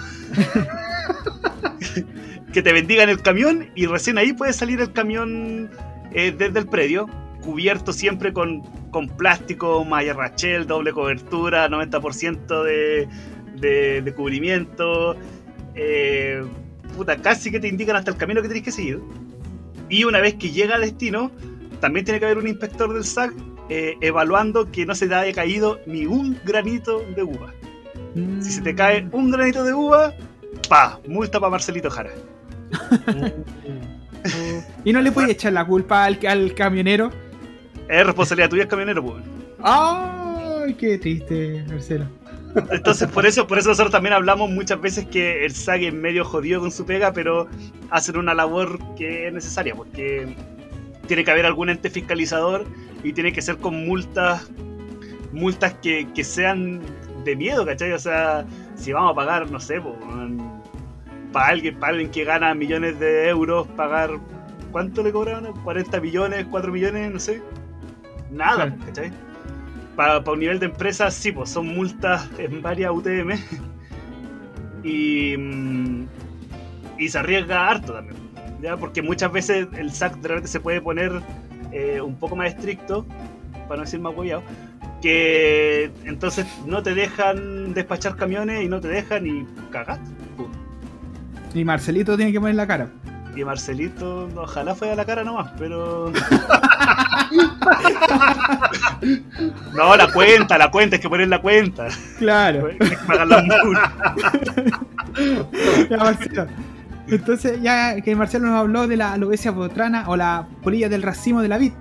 que te bendigan el camión y recién ahí puede salir el camión eh, desde el predio, cubierto siempre con, con plástico, malla rachel, doble cobertura, 90% de, de, de cubrimiento. eh, puta, casi que te indican hasta el camino que tienes que seguir. Y una vez que llega al destino, también tiene que haber un inspector del SAC eh, evaluando que no se te haya caído ni un granito de uva. Si se te cae un granito de uva, pa, multa para Marcelito Jara. Y no le puedes echar la culpa al, al camionero. Es responsabilidad tuya, camionero, pues. ¡Ay, qué triste, Marcelo! Entonces, por eso, por eso nosotros también hablamos muchas veces que el SAG es medio jodido con su pega, pero hacen una labor que es necesaria, porque tiene que haber algún ente fiscalizador y tiene que ser con multas, multas que, que sean de miedo, ¿cachai? O sea, si vamos a pagar, no sé, para alguien, para alguien que gana millones de euros, pagar, ¿cuánto le cobraron? ¿40 millones, 4 millones? No sé. Nada, Claro. ¿cachai? Para, un nivel de empresa, sí, pues son multas en varias UTM. y, mm, y se arriesga harto también. ¿Ya? Porque muchas veces el SAC de repente se puede poner eh, un poco más estricto, para no decir más hueviado, que entonces no te dejan despachar camiones y no te dejan y cagaste. Y Marcelito tiene que poner la cara. Y Marcelito, ojalá fuera la cara nomás, pero. no, la cuenta, la cuenta, hay que poner la cuenta. Claro. Hay que pagar la multa. Ya, Marcelo. Entonces, ya que Marcelo nos habló de la aloesia botrana o la polilla del racimo de la vid,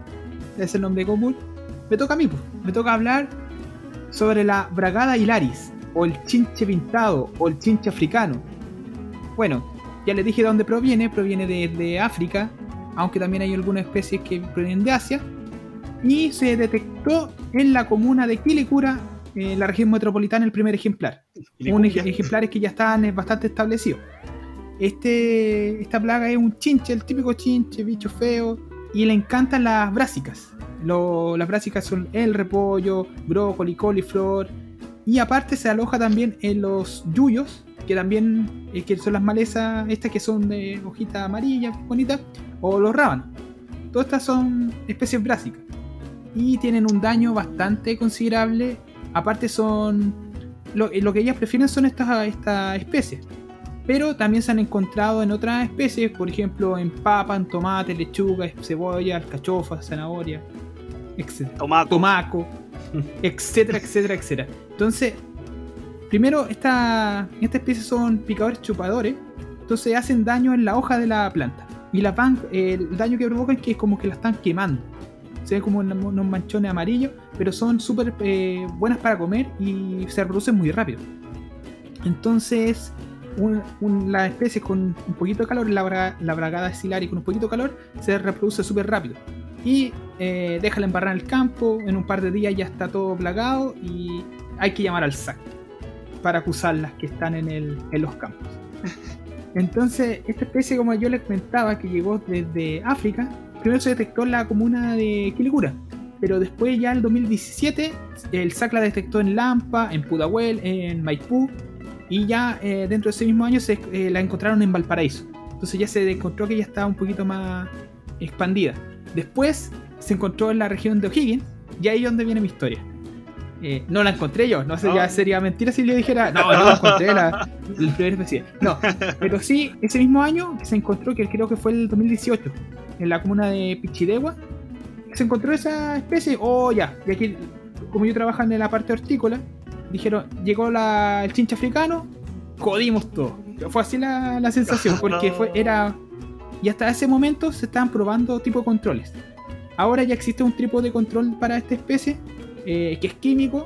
es el nombre común, me toca a mí, pues. me toca hablar sobre la bragada hilaris, o el chinche pintado, o el chinche africano. Bueno, ya les dije de dónde proviene, proviene de, de África, aunque también hay algunas especies que provienen de Asia, y se detectó en la comuna de Quilicura, en la región metropolitana, el primer ejemplar un ej- ejemplares que ya están eh, bastante establecidos. Este, esta plaga es un chinche, el típico chinche, bicho feo, y le encantan las brásicas. Las brásicas son el repollo, brócoli, coliflor, y aparte se aloja también en los yuyos, que también eh, que son las malezas, estas que son de hojita amarilla, bonitas, o los rábanos. Todas estas son especies brásicas. Y tienen un daño bastante considerable. Aparte son lo, eh, que ellas prefieren son estas, estas especies. Pero también se han encontrado en otras especies, por ejemplo en papa, en tomate, lechuga, cebolla, alcachofa, zanahoria, etc. Tomaco. Tomaco, etcétera, etcétera, etcétera. Entonces, primero, esta, estas especies son picadores chupadores, entonces hacen daño en la hoja de la planta. Y la eh, el daño que provocan es que es como que la están quemando. se ven como un- unos manchones amarillos, pero son súper eh, buenas para comer y se reproducen muy rápido. Entonces, un- un- la especie con un poquito de calor, la, bra- la bragada estilar y con un poquito de calor, se reproduce súper rápido. Y eh, déjala embarrar en el campo, en un par de días ya está todo plagado y hay que llamar al SAC para acusar las que están en, el- en los campos. Entonces, esta especie, como yo les comentaba, que llegó desde África, primero se detectó en la comuna de Quilicura, pero después ya en el 2017 el SAC la detectó en Lampa, en Pudahuel, en Maipú, y ya eh, dentro de ese mismo año se, eh, la encontraron en Valparaíso. Entonces ya se encontró que ya estaba un poquito más expandida. Después se encontró en la región de O'Higgins, y ahí es donde viene mi historia. Eh, no la encontré yo, no sé, No. ya sería mentira si yo dijera, no, no la encontré, la, la primera especie. No, pero sí, ese mismo año se encontró, que creo que fue el 2018, en la comuna de Pichidegua, se encontró esa especie, oh ya, y aquí, como yo trabajo en la parte hortícola, dijeron, llegó la, el chinche africano, jodimos todo. Fue así la, la sensación, porque fue, era, y hasta ese momento se estaban probando tipo de controles. Ahora ya existe un tipo de control para esta especie, eh, que es químico,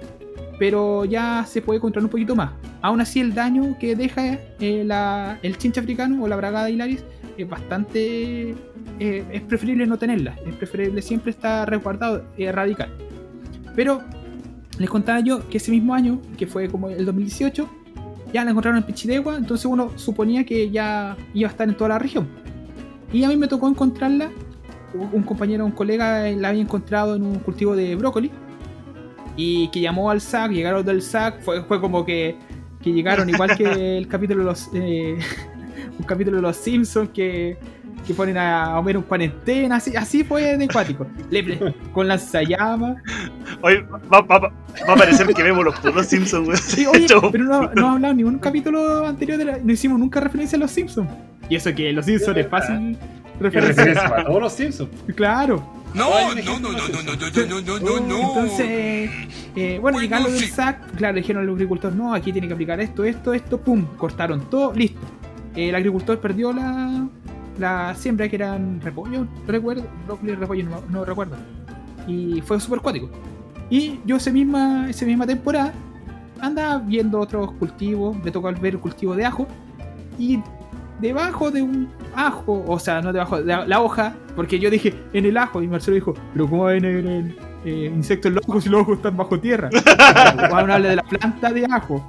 pero ya se puede controlar un poquito más. Aún así, el daño que deja eh, la- el chinche africano o la bragada hilaris es bastante. eh, es preferible no tenerla, es preferible siempre estar resguardado, radical. Pero les contaba yo que ese mismo año, que fue como el 2018, ya la encontraron en Pichidegua, entonces uno suponía que ya iba a estar en toda la región. Y a mí me tocó encontrarla, un compañero, un colega la había encontrado en un cultivo de brócoli y que llamó al SAC, llegaron del SAC, fue, fue como que, que llegaron igual que el capítulo de los eh, un capítulo de los Simpsons que, que ponen a Homero en cuarentena, así, así fue de cuático. Le- le- con lanzallamas. Oye, va, va- va a parecer que vemos los puros Simpsons, güey. Sí, oye, pero no, no ha hablado ni un capítulo anterior de la, no hicimos nunca referencia a los Simpsons. Y eso que los Simpsons es fácil referencia. para todos los Simpsons. Claro. No, no, no, no, no, no, no, no, no, no, no. Entonces, eh, bueno, llegaron del sí. SAC, claro, dijeron al agricultor, no, aquí tiene que aplicar esto, esto, esto, pum, cortaron todo, listo. El agricultor perdió la, la siembra que eran repollo, recuerdo, brócoli, repollo, no, no recuerdo. Y fue súper cuático. Y yo esa misma, esa misma temporada andaba viendo otros cultivos, me tocó ver el cultivo de ajo, y debajo de un ajo, o sea, no debajo, de la, la hoja, porque yo dije en el ajo, y Marcelo dijo, pero ¿cómo ven en el eh, insectos ojos si los ojos están bajo tierra? Juan habla de la planta de ajo.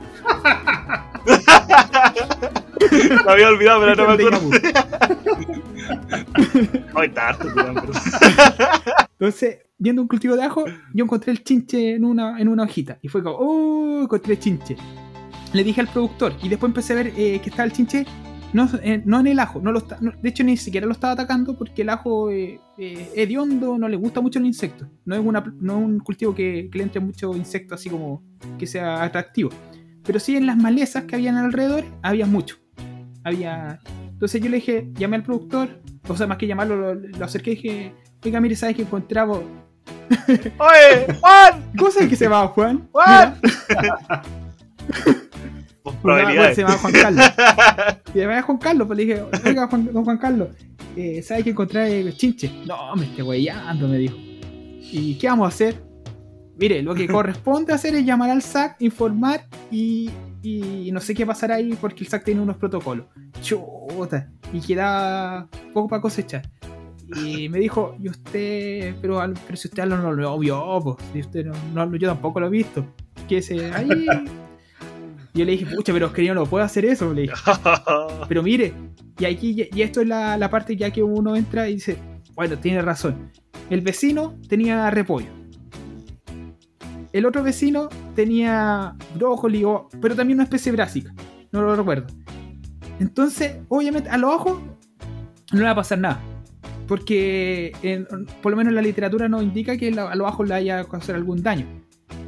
me había olvidado, pero no me acuerdo. Weón, pero- Entonces, viendo un cultivo de ajo, yo encontré el chinche en una, en una hojita. Y fue como, ¡oh! Encontré el chinche. Le dije al productor. Y después empecé a ver eh, que estaba el chinche. No, eh, no en el ajo. No lo está- de hecho, ni siquiera lo estaba atacando porque el ajo eh, eh, hediondo no le gusta mucho el insecto. No es, una, no un cultivo que, que le entre mucho insecto así como que sea atractivo. Pero sí en las malezas que habían alrededor, había mucho. Había. Entonces yo le dije, llamé al productor. O sea, más que llamarlo, lo, lo acerqué y dije, oiga, mire, ¿sabes que encontramos Oye, Juan, ¿Cómo sabes que se llama Juan? Juan. Probabilidades. se llama Juan Carlos. Se llama Juan Carlos, pues le dije, oiga, Juan, don Juan Carlos, eh, ¿sabes que encontré el chinche? No, me estoy weyando, me dijo. ¿Y qué vamos a hacer? Mire, lo que corresponde hacer es llamar al SAC, informar y, y no sé qué pasará ahí porque el SAC tiene unos protocolos. Chuta, y queda poco para cosechar. Y me dijo, y usted, pero, pero si usted no lo, lo vio, pues, si usted no, no- yo tampoco lo he visto. Que se ahí. Yo le dije, pucha, pero es que yo no puedo hacer eso, le dije. Pero mire, y aquí y esto es la, la parte ya que uno entra y dice, bueno, tiene razón. El vecino tenía repollo. El otro vecino tenía brócoli, o- pero también una especie brásica. No lo recuerdo. Entonces, obviamente, a los ojos no le va a pasar nada. Porque en- por lo menos la literatura nos indica que la- a los ajos le haya causado algún daño.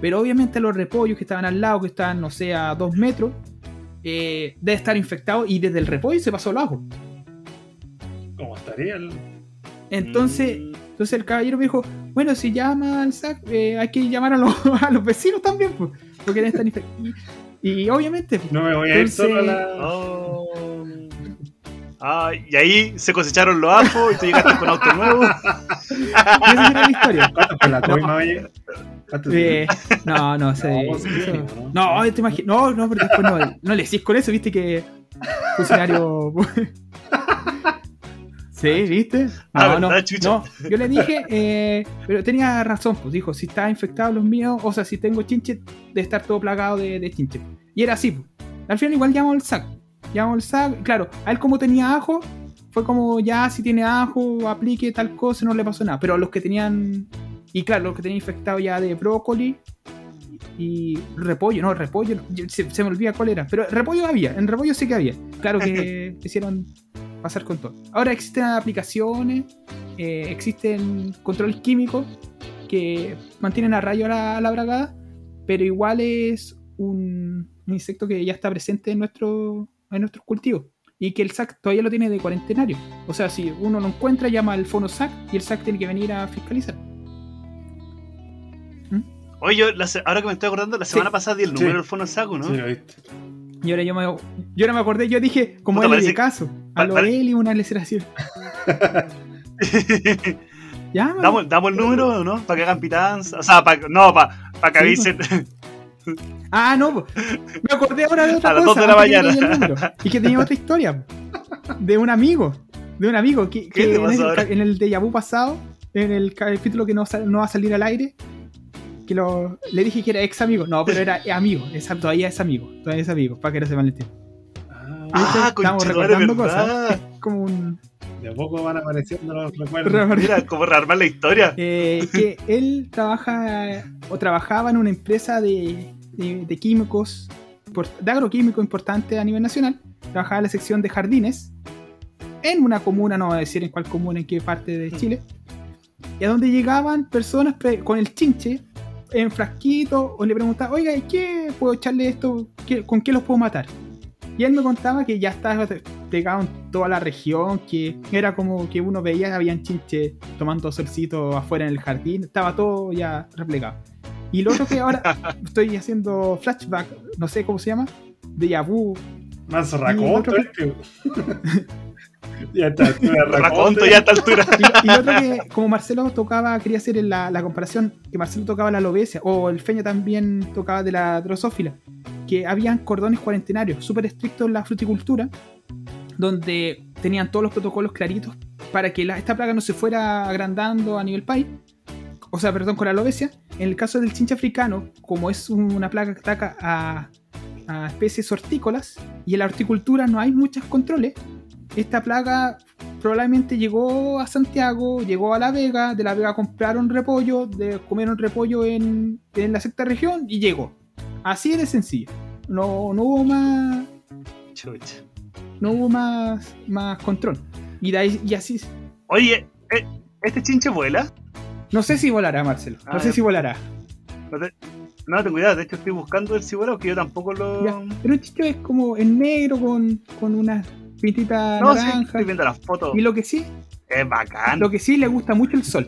Pero obviamente a los repollos que estaban al lado, que estaban, no sé, a dos metros, eh, debe estar infectado y desde el repollo se pasó al ajo. ¿Cómo estaría el.? Entonces, Mm, entonces el caballero me dijo, bueno, si llama al SAC, eh, hay que llamar a los, a los vecinos también, pues, porque infectados. Y, y obviamente, pues, No me voy a ir solo a la. oh. Ah, y ahí se cosecharon los ajos y tú llegaste con auto nuevo. Y esa era la historia. ¿Cuánto fue la No. coima, oye? ¿Cuánto- Eh, no, no sé. No, sí, eso- ¿no? no, te imagino. No, no, pero después no, no le decís con eso, viste que. Funcionario. Sí, viste. Ah, No, no, no. Yo le dije, eh, pero tenía razón, pues dijo: si está infectado los míos, o sea, si tengo chinche, de estar todo plagado de, de chinche. Y era así, pues. Al final, igual llamó el SAC. Llamó el SAC, claro, a él como tenía ajo, fue como ya si tiene ajo, aplique tal cosa, no le pasó nada. Pero a los que tenían. Y claro, los que tenían infectado ya de brócoli y repollo, no, repollo, no, se, se me olvida cuál era. Pero repollo había, en repollo sí que había. Claro que hicieron pasar con todo. Ahora existen aplicaciones, eh, existen controles químicos que mantienen a rayo a la, a la bragada, pero igual es un, un insecto que ya está presente en, nuestro, en nuestros cultivos. Y que el SAC todavía lo tiene de cuarentenario. O sea, si uno lo encuentra, llama al fono SAC y el SAC tiene que venir a fiscalizar. Oye, yo, la ahora que me estoy acordando, la semana pasada di el número Sí. del fono saco, ¿no? Sí, lo viste. Y ahora yo me, yo ahora me acordé, yo dije, como parece- de caso, a lo pare- Eli una laceración. Ya, ¿Damos, ¿Damos el número o no? Para que hagan pitanza. O sea, para, no, para, para que Sí, avisen. Ah, no, po. me acordé ahora de otra A las cosa. dos de la antes que mañana. Y que tenía otra historia. De un amigo. De un amigo que, ¿Qué que en, el, en el vu pasado, en el capítulo que no, no va a salir al aire, que lo, le dije que era ex amigo. No, pero era amigo. Es- todavía es amigo. Todavía es amigo. Para que no se malentienda. Ah, Ah, Estamos recordando ¿verdad? Como un. de a poco van apareciendo los recuerdos. Mira, como rearmar la historia. Eh, que él trabaja o trabajaba en una empresa de, de- de químicos, de agroquímico importante a nivel nacional. Trabajaba en la sección de jardines en una comuna, no voy a decir en cuál comuna, en qué parte de Chile. Y a donde llegaban personas con el chinche en frasquito o le preguntaban, oiga, ¿y qué puedo echarle esto? ¿Qué- ¿Con qué los puedo matar? Y él me contaba que ya estaba pegado en toda la región, que era como que uno veía, habían chinches tomando solcito afuera en el jardín, estaba todo ya replegado. Y lo otro que ahora estoy haciendo flashback, no sé cómo se llama, de Yabu. Raconto, otro este. ya eres Raconto ya a esta altura. Y, y otro que, como Marcelo tocaba, quería hacer la, la comparación, que Marcelo tocaba la alobesia, o el Feña también tocaba de la drosófila, que habían cordones cuarentenarios súper estrictos en la fruticultura, donde tenían todos los protocolos claritos para que la- esta plaga no se fuera agrandando a nivel país. O sea, perdón, con la alobesia. En el caso del chinche africano, como es una plaga que ataca a, a especies hortícolas y en la horticultura no hay muchos controles, esta plaga probablemente llegó a Santiago, llegó a La Vega, de La Vega compraron repollo, de, comieron repollo en, en la sexta región y llegó. Así de sencillo. No, no hubo más Chucha. no hubo más, más control. Y, de ahí, y así. Oye, eh, ¿este chinche vuela? No sé si volará, Marcelo. No Ah, sé si volará. No, te- no tengo idea, de hecho estoy buscando el si vuela porque yo tampoco lo. Ya. Pero el chicho es como en negro con, con una pintita No, sí, naranja. estoy viendo las fotos. y lo que sí, Es bacán. lo que sí le gusta mucho el sol.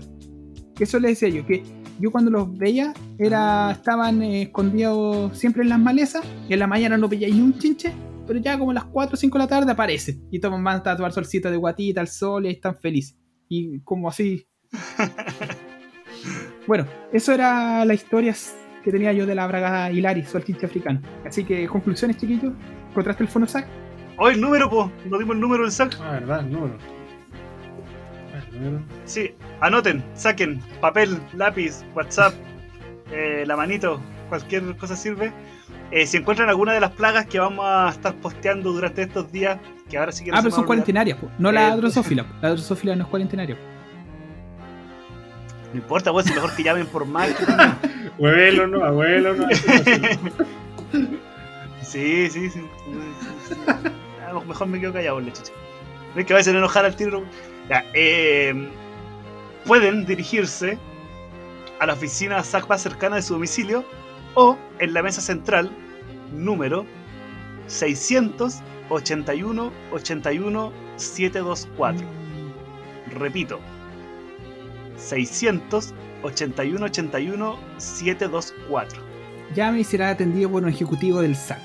Eso le decía yo, que yo cuando los veía era estaban eh, escondidos siempre en las malezas, y en la mañana no veía ni un chinche, pero ya como a las 4 o 5 de la tarde aparecen y toman van a tomar solcito de guatita al sol y están felices. Y como así. bueno, eso era la historia que tenía yo de la bragada Hilaris o el chinche africano. Así que conclusiones, chiquillos. ¿Encontraste el fonosac? Hoy el número, po. No dimos el número del sac. Ah, verdad, el número. Ah, el número. Sí, anoten, saquen papel, lápiz, WhatsApp, eh, la manito, cualquier cosa sirve. Eh, si encuentran alguna de las plagas que vamos a estar posteando durante estos días, que ahora sí que no Ah, se pero son cuarentenarias, po. no la Eh, drosófila. La drosófila no es cuarentenaria. No importa, pues, es mejor que llamen por marketing. Abuelo, no, abuelo, no. Sí, sí, sí. A lo mejor me quedo callado, le chucha. Es que va a hacer enojar al tiro. Ya, eh, pueden dirigirse a la oficina SAC más cercana de su domicilio o en la mesa central número 681 81 724. Repito, 681 81 724. Llame y será atendido por un ejecutivo del SAC,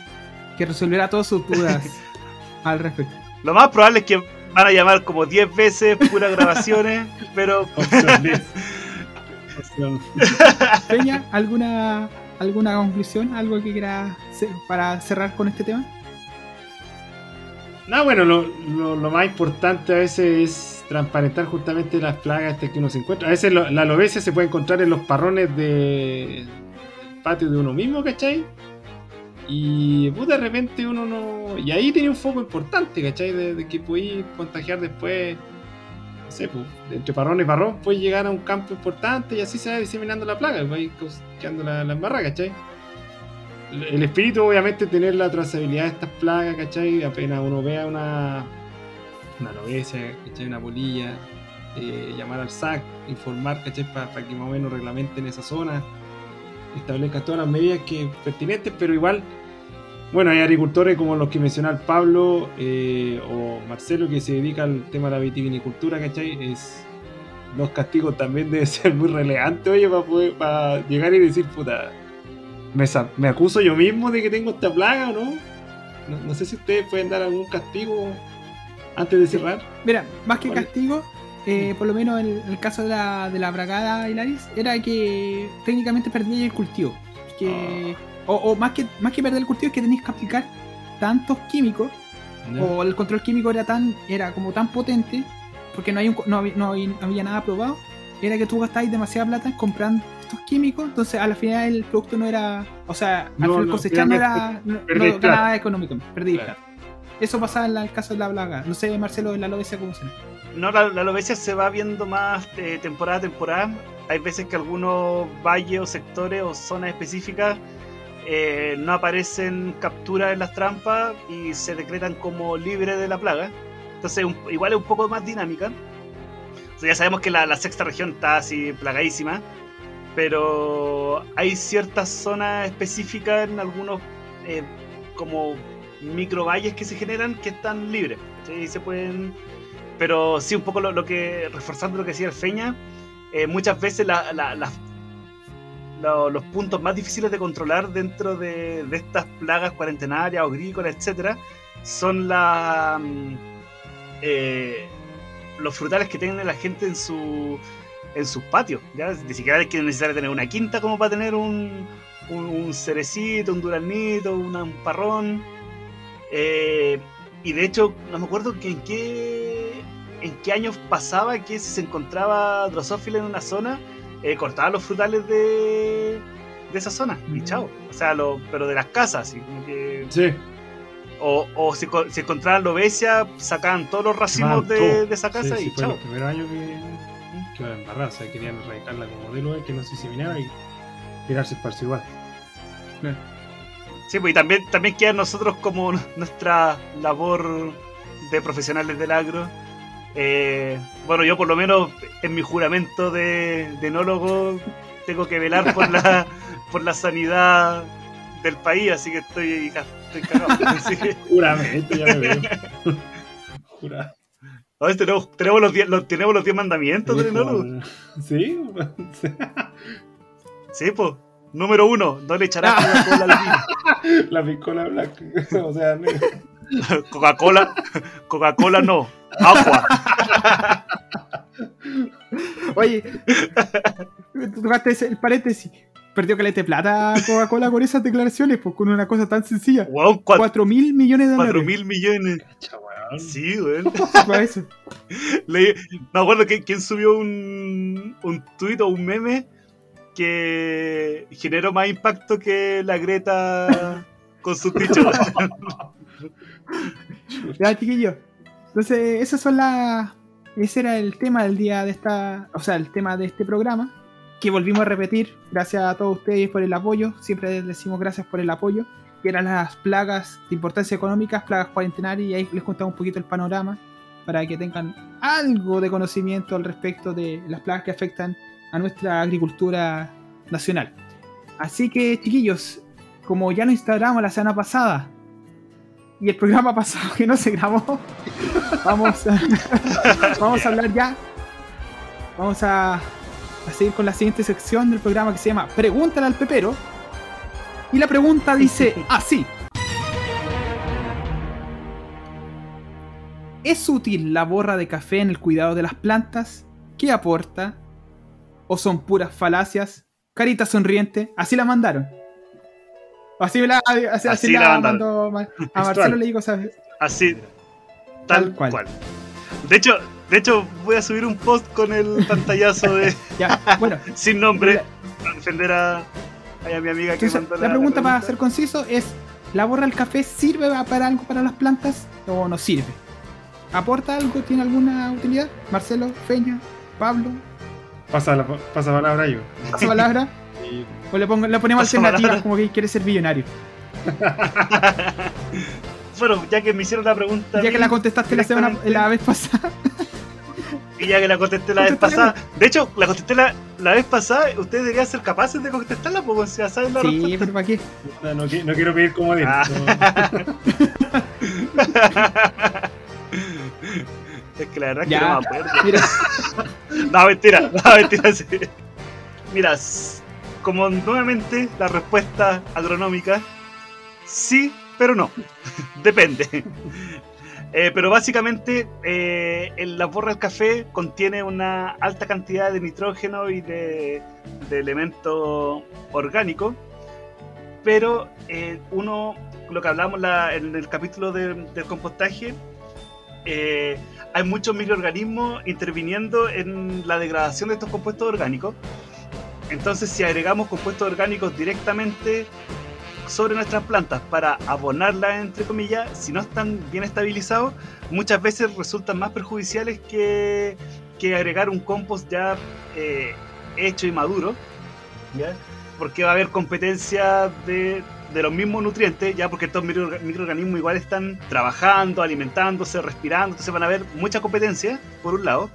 que resolverá todas sus dudas al respecto. Lo más probable es que van a llamar como 10 veces puras grabaciones, pero Opción 10. Opción- Peña, ¿alguna, ¿alguna conclusión? ¿Algo que quieras para cerrar con este tema? No, bueno, lo, lo- lo más importante a veces es transparentar justamente las plagas estas que uno se encuentra. A veces lo- la alopecia se puede encontrar en los parrones de, del patio de uno mismo, ¿cachai? Y pues, de repente uno no... Y ahí tiene un foco importante, ¿cachai? De, que podéis contagiar después, no sé, pues, entre parrón y parrón, puedes llegar a un campo importante y así se va diseminando la plaga, va a ir quedando la, la embarrada, ¿cachai? el espíritu obviamente tener la trazabilidad de estas plagas, ¿cachai? Apenas uno vea una, una alopecia, ¿cachai? Una polilla, eh, llamar al SAC, informar, ¿cachai? Para que más o menos reglamenten esa zona, establezcan todas las medidas que pertinentes, pero igual, bueno, hay agricultores como los que mencionaba el Pablo eh, o Marcelo que se dedica al tema de la vitivinicultura, ¿cachai? Es, los castigos también deben ser muy relevantes, oye, para, poder, para llegar y decir, puta, me, me acuso yo mismo de que tengo esta plaga o no? no. no sé si ustedes pueden dar algún castigo antes de cerrar. Mira, más que castigo, eh, por lo menos en el caso de la, de la bragada Hilaris, era que técnicamente perdía el cultivo. Que, o, o más, que, más que perder el cultivo es que tenéis que aplicar tantos químicos, o el control químico era tan era como tan potente, porque no, hay un, no, había, no había- no había nada probado, era que tú gastabas demasiada plata comprando estos químicos, entonces a la final el producto no era, o sea, al No, final cosechar no era, no, económico, perdí Claro. Eso pasaba en la- el caso de la plaga. No sé, Marcelo, en la alopecia cómo será. No, la, la se va viendo más de temporada a temporada. Hay veces que algunos valles o sectores o zonas específicas eh, no aparecen capturas en las trampas y se decretan como libres de la plaga. Entonces, igual es un poco más dinámica. Ya sabemos que la, la sexta región está así plagadísima, pero hay ciertas zonas específicas en algunos eh, como microvalles que se generan que están libres. ¿sí? Se pueden pero sí, un poco lo, que, reforzando lo que decía el Feña, eh, muchas veces los puntos más difíciles de controlar dentro de, estas plagas cuarentenarias o agrícolas, etcétera, son la, mm, eh, los frutales que tiene la gente en su en sus patios. ¿ya? Ni siquiera hay que necesitar tener una quinta como para tener un, un, cerecito, un duraznito, una- un parrón. Eh, y de hecho, no me acuerdo en qué, en qué años pasaba que si se encontraba Drosophila en una zona, eh, cortaba los frutales de, de esa zona. Y Mm. chao. O sea, lo, pero de las casas, como que. Sí. O, o si, si encontraban lobesia, sacaban todos los racimos de, de esa casa Sí, y sí, fue chao. los primeros años que, que iban a embarrar, o sea, querían erradicarla como modelo, que no se diseminara y tirarse para igual. Sí, pues y también, también queda nosotros como nuestra labor de profesionales del agro. Eh, bueno, yo por lo menos en mi juramento de, de enólogo tengo que velar por la, por la sanidad del país, así que estoy, estoy cagado. Así que, Juramente, ya me veo. Jura. a ver, tenemos, tenemos, los, diez- los- tenemos los 10 mandamientos del enólogo. Sí, Sí, pues. Número uno, no le echarás Coca-Cola al vino. la picola blanca. O sea, negra. Coca-Cola, Coca-Cola no, agua. Oye, tú tocaste el paréntesis. Perdió caleta de plata Coca-Cola con esas declaraciones, pues con una cosa tan sencilla. Wow, 4 4 mil millones de dólares. mil millones. Sí, no me acuerdo que, quién subió un, un tuit o un meme que generó más impacto que la Greta con sus dichos. Ya, chiquillos. Entonces, esas son las. Ese era el tema del día de esta. O sea, el tema de este programa. Que volvimos a repetir. Gracias a todos ustedes por el apoyo. Siempre les decimos gracias por el apoyo. Que eran las plagas de importancia económica, plagas cuarentenarias. Y ahí les contamos un poquito el panorama. Para que tengan algo de conocimiento al respecto de las plagas que afectan a nuestra agricultura nacional. Así que, chiquillos, como ya nos instalamos la semana pasada y el programa pasado que no se grabó, vamos a, vamos a hablar ya. Vamos a, a seguir con la siguiente sección del programa que se llama Pregúntale al Pepero. Y la pregunta dice así. ¿Es útil la borra de café en el cuidado de las plantas? ¿Qué aporta? ¿O son puras falacias? Carita sonriente, así la mandaron. Así, me la, así, así Así la, la mandaron. mandó Ma- a. Marcelo le digo, ¿sabes? Así, Tal tal, cual. cual. De hecho, de hecho, voy a subir un post con el pantallazo de Ya, bueno, sin nombre para defender a, a mi amiga que entonces, mandó la pregunta para ser conciso es, ¿la borra del café sirve para algo para las plantas o no sirve? ¿Aporta algo? ¿Tiene alguna utilidad? Marcelo, Feña, Pablo, Pasa la pasa palabra yo. pasa palabra. O le, pongo- le ponemos alternativas palabra. como que quiere ser millonario. Bueno, ya que me hicieron la pregunta. Ya que la contestaste la semana la vez pasada. Y ya que la contesté la vez pasada. De hecho, la contesté la, la vez pasada. Ustedes deberían ser capaces de contestarla, porque si ya saben la Sí, respuesta. pero ¿para qué? no, no no quiero pedir comodín. Ah. No. Es que la verdad es Ya. que no me acuerdo. Mira, No, mentira, no, mentira, sí. Mira, como nuevamente la respuesta agronómica, sí, pero no. Depende. Eh, pero básicamente eh, el- la borra del café contiene una alta cantidad de nitrógeno y de, de elemento orgánico, pero eh, uno, lo que hablamos la- en el capítulo de- del compostaje, eh, hay muchos microorganismos interviniendo en la degradación de estos compuestos orgánicos. Entonces, si agregamos compuestos orgánicos directamente sobre nuestras plantas para abonarlas, entre comillas, si no están bien estabilizados, muchas veces resultan más perjudiciales que, que agregar un compost ya eh, hecho y maduro, ¿ya? porque va a haber competencia de, de los mismos nutrientes, ya porque estos micro- microorganismos igual están trabajando, alimentándose, respirando, entonces van a haber mucha competencia, por un lado,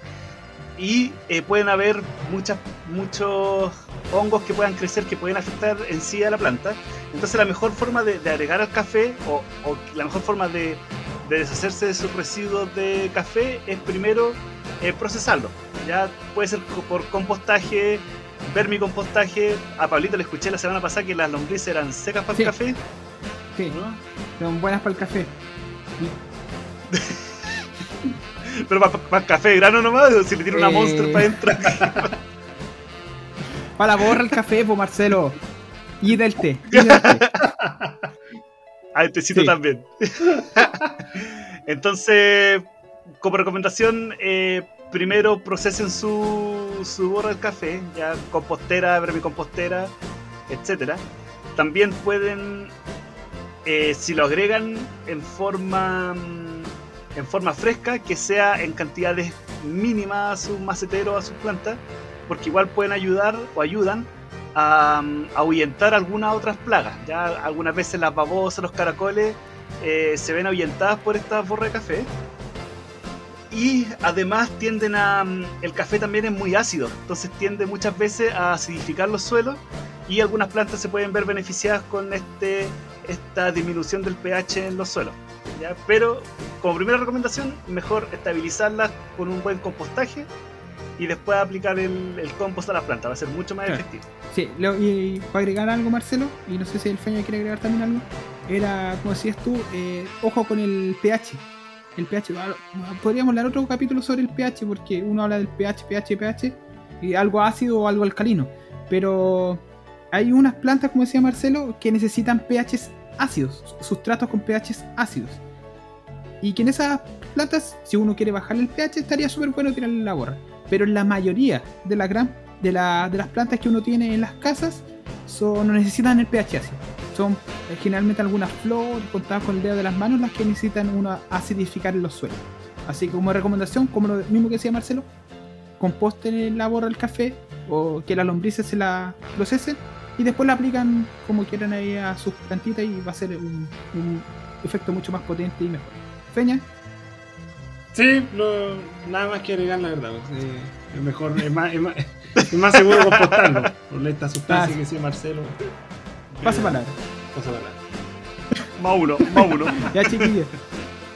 y eh, pueden haber muchas, muchos hongos que puedan crecer, que pueden afectar en sí a la planta. Entonces la mejor forma de, de agregar al café, o, o la mejor forma de, de deshacerse de sus residuos de café, es primero eh, procesarlo. Ya puede ser por compostaje, vermicompostaje. A Pablito le escuché la semana pasada que las lombrices eran secas para Sí. el café. sí, ¿no? son buenas para el café. Pero para el café de grano nomás, si le tiene una Eh. monster para adentro. Para la borra el café, pues Marcelo. Y del té. Y del té. A el tecito Sí. también. Entonces, como recomendación, eh, primero procesen su, su borra del café, ya compostera, vermicompostera, etcétera. También pueden, eh, si lo agregan en forma mm, en forma fresca, que sea en cantidades mínimas a sus maceteros, a sus plantas, porque igual pueden ayudar o ayudan a, mm, ahuyentar algunas otras plagas. Ya algunas veces las babosas, los caracoles eh, se ven ahuyentadas por esta borra de café. Y además tienden a... mm, El café también es muy ácido, entonces tiende muchas veces a acidificar los suelos y algunas plantas se pueden ver beneficiadas con este, esta disminución del pH en los suelos. ¿Ya? Pero como primera recomendación, mejor estabilizarlas con un buen compostaje y después aplicar el, el compost a las plantas, va a ser mucho más Claro. efectivo. Sí, y para agregar algo, Marcelo, y no sé si el Feña quiere agregar también algo, era, como decías tú, eh, ojo con el pH. El pH, ah, podríamos hablar otro capítulo sobre el pH, porque uno habla del pH, pH, pH, y algo ácido o algo alcalino. Pero hay unas plantas, como decía Marcelo, que necesitan pHs ácidos, sustratos con pHs ácidos. Y que en esas plantas, si uno quiere bajarle el pH, estaría súper bueno tirarle la borra. Pero la mayoría de la gran de, la- de las plantas que uno tiene en las casas son, no necesitan el pH ácido. Son eh, generalmente algunas flores contadas con el dedo de las manos las que necesitan uno acidificar en los suelos. Así que como recomendación, como lo mismo que decía Marcelo, composten la borra del café o que las lombrices se la procesen y después la aplican como quieran ahí a sus plantitas y va a ser un efecto mucho más potente y mejor. Feña, Sí, no, nada más que agregar la verdad. pues, eh, es mejor, es más, es más, es más seguro compostarlo. Por esta sustancia Ah, que decía Marcelo. pasa palabra. Pasa palabra. Más uno. Ya chiquillos.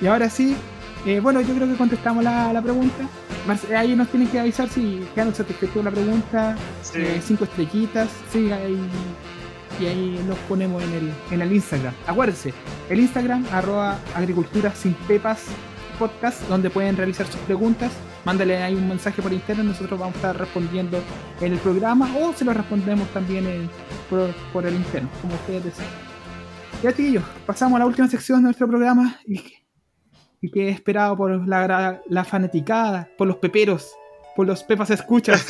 Y ahora sí, eh, bueno, yo creo que contestamos la, la pregunta. Marce- Ahí nos tienen que avisar si quedaron satisfechos la pregunta. Sí. eh, cinco estrellitas. Sí, ahí, y ahí los ponemos en el, en el Instagram. Acuérdense, el Instagram, arroba agricultura sin pepas, Podcast, donde pueden realizar sus preguntas. Mándale ahí un mensaje por internet, nosotros vamos a estar respondiendo en el programa o se lo respondemos también en- por, por el interno, como ustedes deseen. Ya, chiquillos, pasamos a la última sección de nuestro programa y, que- y que es esperado por la, la fanaticada, por los peperos, por los pepas escuchas.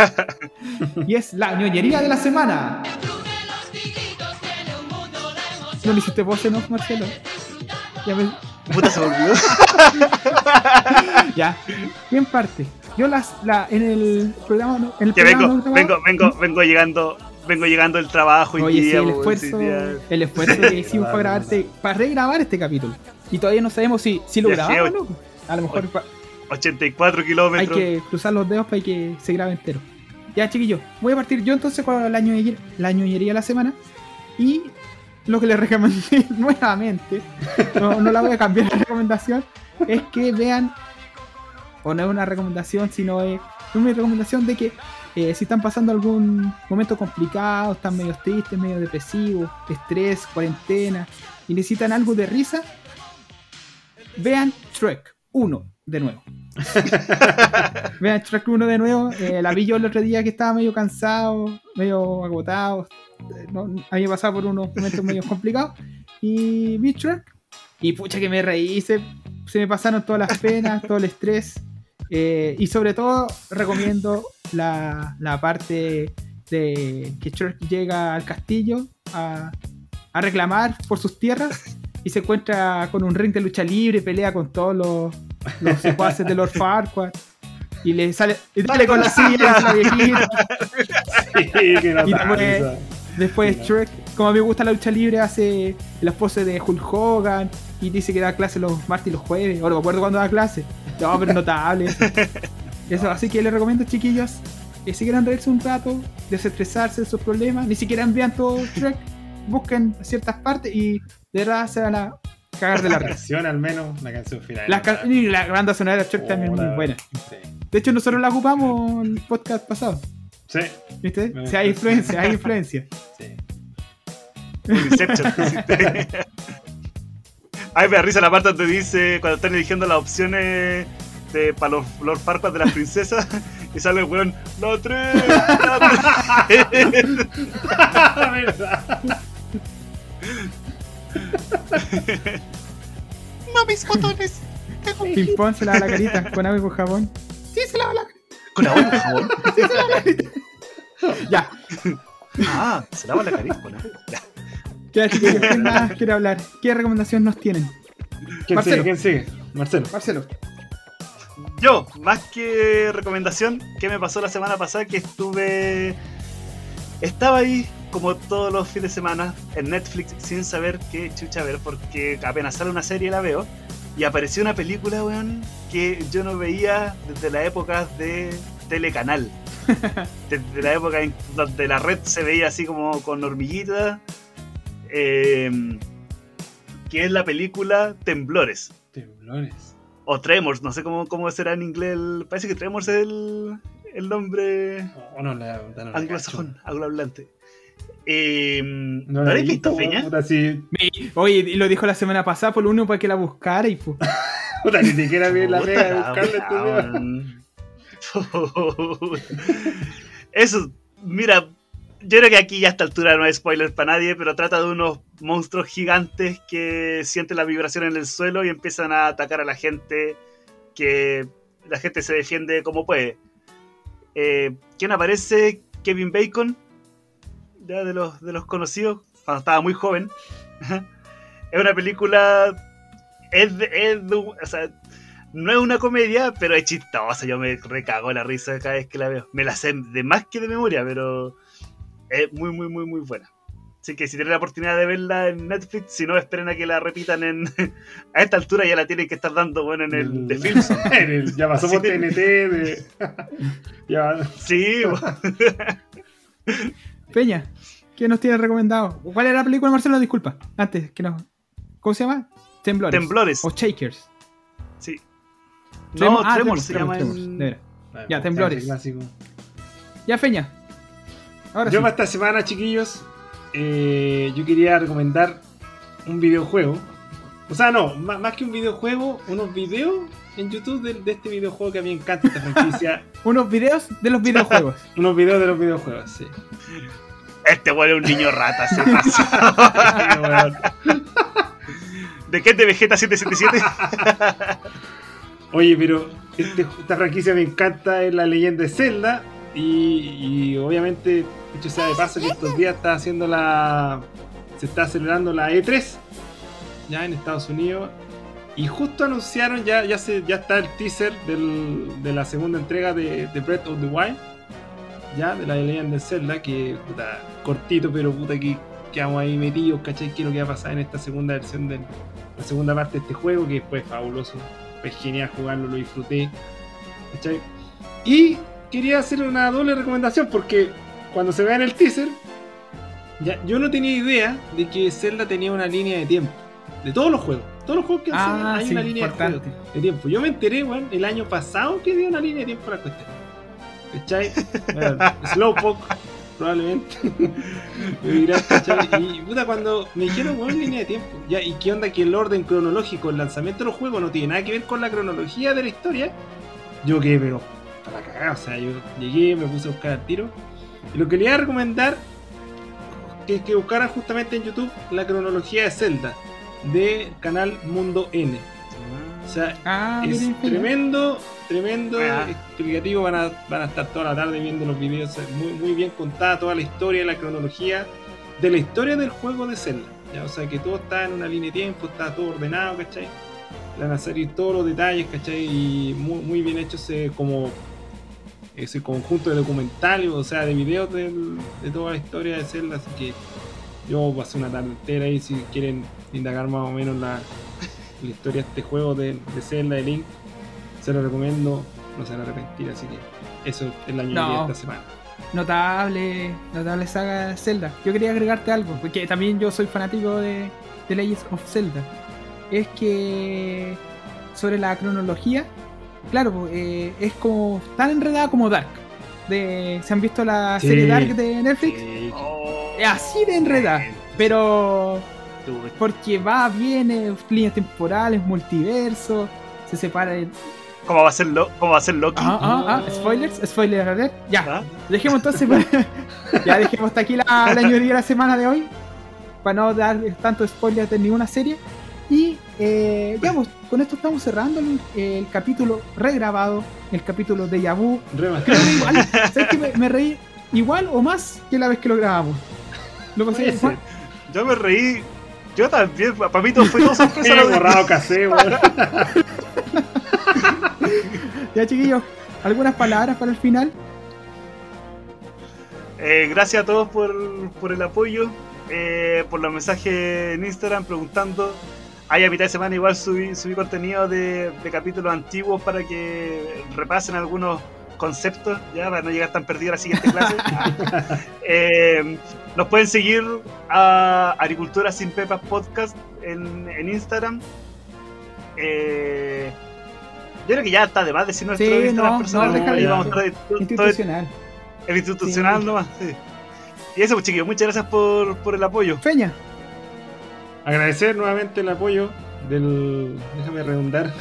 y es la ñoñería de la semana. No le hiciste voz, ¿no, Marcelo? Ya me- Puta se olvidó. Ya. ¿Quién parte? Yo las, la, en el programa, no- en el Que programa vengo, no vengo, vengo, vengo llegando, vengo llegando del trabajo Oye, sí, día, el esfuerzo, día. el esfuerzo que hicimos para grabarte, para regrabar este capítulo. Y todavía no sabemos si, si lo grabamos o no. A lo mejor pa- 84 hay kilómetros. que cruzar los dedos para que se grabe entero. Ya, chiquillos, voy a partir yo entonces con la ñoñería, la ñoñería de la semana. Y lo que les recomendé nuevamente, no, la voy a cambiar la recomendación, es que vean, o no es una recomendación, sino es una recomendación de que eh, si están pasando algún momento complicado, están medio tristes, medio depresivos, estrés, cuarentena, y necesitan algo de risa, vean Trek 1 de nuevo. Vean Trek 1 de nuevo. eh, la vi yo el otro día que estaba medio cansado, medio agotado. no- había pasado por unos momentos medio complicados. Y vi Trek. Y pucha que me reí, se, se me pasaron todas las penas, todo el estrés. eh, y sobre todo recomiendo la, la parte de que Shrek llega al castillo a, a reclamar por sus tierras y se encuentra con un ring de lucha libre, pelea con todos los, los secuaces de Lord Farquaad y le sale y dale con la silla a la viejita. Sí, que no Y después-. Después ¿no? Shrek, como a mí me gusta la lucha libre, hace las poses de Hulk Hogan y dice que da clase los martes y los jueves. Ahora me acuerdo cuando da clase. No, pero notable. Eso. Eso, así que les recomiendo, chiquillos, que si quieren reírse un rato, desestresarse de sus problemas, ni siquiera vean todo Shrek, busquen ciertas partes y de verdad se van a cagar de la La canción al menos, la canción final. La, ca- y la banda sonora de Shrek también es muy buena. Sí. De hecho, nosotros la ocupamos en el podcast pasado. Sí, ¿Viste? O sea, hay influencia, hay influencia. sí. Inception. Ay, me da risa la parte donde dice, cuando están eligiendo las opciones de, para los Lord Farquaad de las princesas, y sale el weón, la 3, la 3. No mis botones. Ping pong se lava la carita con agua y con jabón. Sí, se lava la Con agua y jabón. carita. Ya, Ah, se lava la carita con agua. Ya. ya chiquillos, ¿quién más quiere hablar? ¿Qué recomendación nos tienen? ¿Quién Marcelo. sigue? ¿Quién sigue? Marcelo. Marcelo. Yo, más que recomendación, ¿qué me pasó la semana pasada? Que estuve. Estaba ahí, como todos los fines de semana, en Netflix, sin saber qué chucha ver, porque apenas sale una serie la veo. Y apareció una película, weón, que yo no veía desde la época de Telecanal. Desde la época en donde la red se veía así como con hormiguitas. eh, que es la película Temblores. Temblores. O Tremors, no sé cómo, cómo será en inglés. el- parece que Tremors es el, el nombre Oh, no, la, la, la anglosajón, anglohablante. Eh, ¿No lo habéis he visto, Feña? Puta, sí. Oye, y lo dijo la semana pasada, por lo único para que la buscara y pues. Puta, ni siquiera vi la pega de la buscarle este weá, video. weón. Eso, mira, yo creo que aquí ya a esta altura no hay spoiler para nadie, pero trata de unos monstruos gigantes que sienten la vibración en el suelo y empiezan a atacar a la gente, que la gente se defiende como puede. Eh, ¿Quién aparece? Kevin Bacon, ya de los, de los conocidos, cuando estaba muy joven. es una película... Es de- es de un- o sea, no es una comedia, pero es chistosa. Yo me recago la risa cada vez que la veo. Me la sé de más que de memoria, pero es muy, muy, muy, muy buena. Así que si tienen la oportunidad de verla en Netflix, si no, esperen a que la repitan en. a esta altura ya la tienen que estar dando bueno en el de Films. Ya pasó por. TNT. De... ya, Sí, Peña, ¿qué nos tiene recomendado? ¿Cuál era la película, Marcelo? Disculpa. Antes que no. ¿Cómo se llama? Temblores. Temblores. O Shakers. Sí. No, ah, Tremor se llama. En- Ya, temblores. Clásico. Ya, Peña. Ahora Yo sí. para esta semana, chiquillos, eh, yo quería recomendar un videojuego. O sea, no, más, más que un videojuego, unos videos en YouTube de, de este videojuego que a mí me encanta esta franquicia. Unos videos de los videojuegos. Unos videos de los videojuegos, sí. Este weón es un niño rata, se pasa. ¿De qué es de Vegeta 777? Oye, pero este- esta franquicia me encanta, es la leyenda de Zelda. Y, y obviamente, dicho sea de paso, que estos días está haciendo la. Se está celebrando la E3 ya en Estados Unidos. Y justo anunciaron, ya, ya, se, ya está el teaser del- de la segunda entrega de, de Breath of the Wild. Ya, de la leyenda de Zelda, que puta, cortito, pero puta que quedamos ahí metidos, ¿cachai? ¿Qué es lo que va a pasar en esta segunda versión de la segunda parte de este juego? Que fue fabuloso fue genial jugarlo, lo disfruté. ¿cachai? Y quería hacer una doble recomendación porque cuando se vea en el teaser, ya, yo no tenía idea de que Zelda tenía una línea de tiempo. De todos los juegos. Todos los juegos que hacen Ah, hay sí, una línea de, importante. juego- de tiempo. Yo me enteré, weón, el año pasado que dio una línea de tiempo a la cuestión. ¿Cachai? Slowpoke, probablemente. Me dirás, ¿cachai? Y puta, cuando me dijeron, weón, línea de tiempo. Ya, ¿y qué onda que el orden cronológico, el lanzamiento de los juegos no tiene nada que ver con la cronología de la historia? Yo quedé, pero para la cagada. O sea, yo llegué, me puse a buscar al tiro. Y lo que le iba a recomendar que, que buscaran justamente en YouTube la cronología de Zelda del canal Mundo N. O sea, Ah, es mira. tremendo, tremendo Ah. explicativo. Van a, van a estar toda la tarde viendo los videos. Muy, muy bien contada toda la historia, la cronología de la historia del juego de Zelda. ¿ya? O sea, que todo está en una línea de tiempo, está todo ordenado, ¿cachai? Le van a salir todos los detalles, ¿cachai? Y muy, muy bien hecho ese, como, ese conjunto de documentales, o sea, de videos del- de toda la historia de Zelda. Así que yo pasé una tarde entera y si quieren indagar más o menos la, la historia de este juego de, de Zelda, de Link, se lo recomiendo, no se van a arrepentir, así que eso es la ñoñería No. de esta semana. Notable, notable saga Zelda. Yo quería agregarte algo, porque también yo soy fanático de, de Legends of Zelda. Es que sobre la cronología, claro, eh, es como tan enredada como Dark. De, ¿Se han visto la Sí. serie Dark de Netflix? Sí, Oh, Es así de enredada, pero tú, porque va, viene, líneas temporales, multiverso, se separa el... ¿Cómo va a ser, Lo- cómo va a ser Loki? Ah, ah, ah, spoilers, spoiler alert. Ya, ¿Ah? Dejemos entonces, ya dejemos hasta aquí la, la de la semana de hoy, para no dar tanto spoiler de ninguna serie. Y eh, ya, pues, con esto estamos cerrando el, el capítulo regrabado, el capítulo de Yabu. Remaster. Creo que igual, ¿sabes que me, me reí igual o más que la vez que lo grabamos? Lo pasé. Yo me reí. Yo también. Para mí todo fue todo sorpresa. Lo borrado casé. Ya, chiquillos, ¿algunas palabras para el final? Eh, gracias a todos por, por el apoyo, eh, por los mensajes en Instagram preguntando. Ahí a mitad de semana igual subí, subí contenido de, de capítulos antiguos para que repasen algunos conceptos, ya para no llegar tan perdido a la siguiente clase. Eh, nos pueden seguir a Agricultura Sin Pepas Podcast en, en Instagram. Eh, yo creo que ya está de más decir nuestro Sí, Instagram no, personal. no, vamos a Institucional. el institucional Sí. nomás, sí. Y eso, pues chiquillos, muchas gracias por, por el apoyo. Feña. Agradecer nuevamente el apoyo del. Déjame redundar.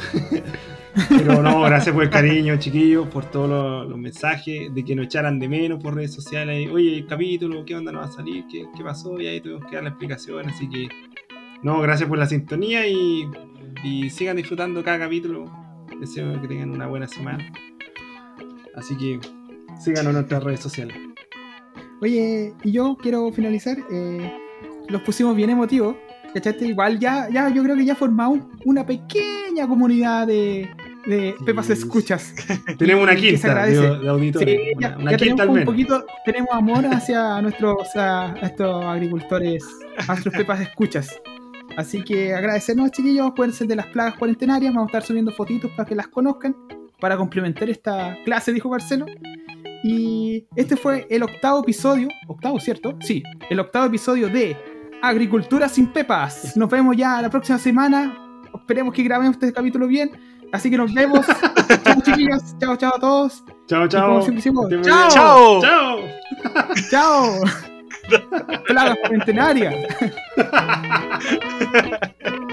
Pero no, gracias por el cariño, chiquillos, por todos los, mensajes, de que nos echaran de menos por redes sociales. Oye, el capítulo, ¿qué onda no va a salir? ¿Qué, qué pasó? Y ahí tuvimos que dar la explicación. Así que, no, gracias por la sintonía y, y sigan disfrutando cada capítulo. Deseo que tengan una buena semana. Así que, síganos en nuestras redes sociales. Oye, y yo quiero finalizar. eh, los pusimos bien emotivos. ¿Cachaste? Igual ya, ya, yo creo que ya formamos una pequeña comunidad de, de. Pepas Escuchas. Tenemos una quinta agradece. de auditores. Sí, una una ya quinta tenemos un poquito, tenemos amor hacia nuestros, a, a estos agricultores, a nuestros Pepas Escuchas. Así que agradecernos, chiquillos. Acuérdense de las plagas cuarentenarias. Vamos a estar subiendo fotitos para que las conozcan. Para complementar esta clase, dijo Marcelo. Y este fue el octavo episodio. Octavo, ¿cierto? Sí, el octavo episodio de Agricultura sin Pepas. Nos vemos ya la próxima semana. Esperemos que grabemos este capítulo bien. Así que nos vemos. chao, chiquillos. Chao, chao a todos. Chao, chao. muy ¡chao! ¡Chao! Chao. ¡Chao! Plagas cuarentenarias.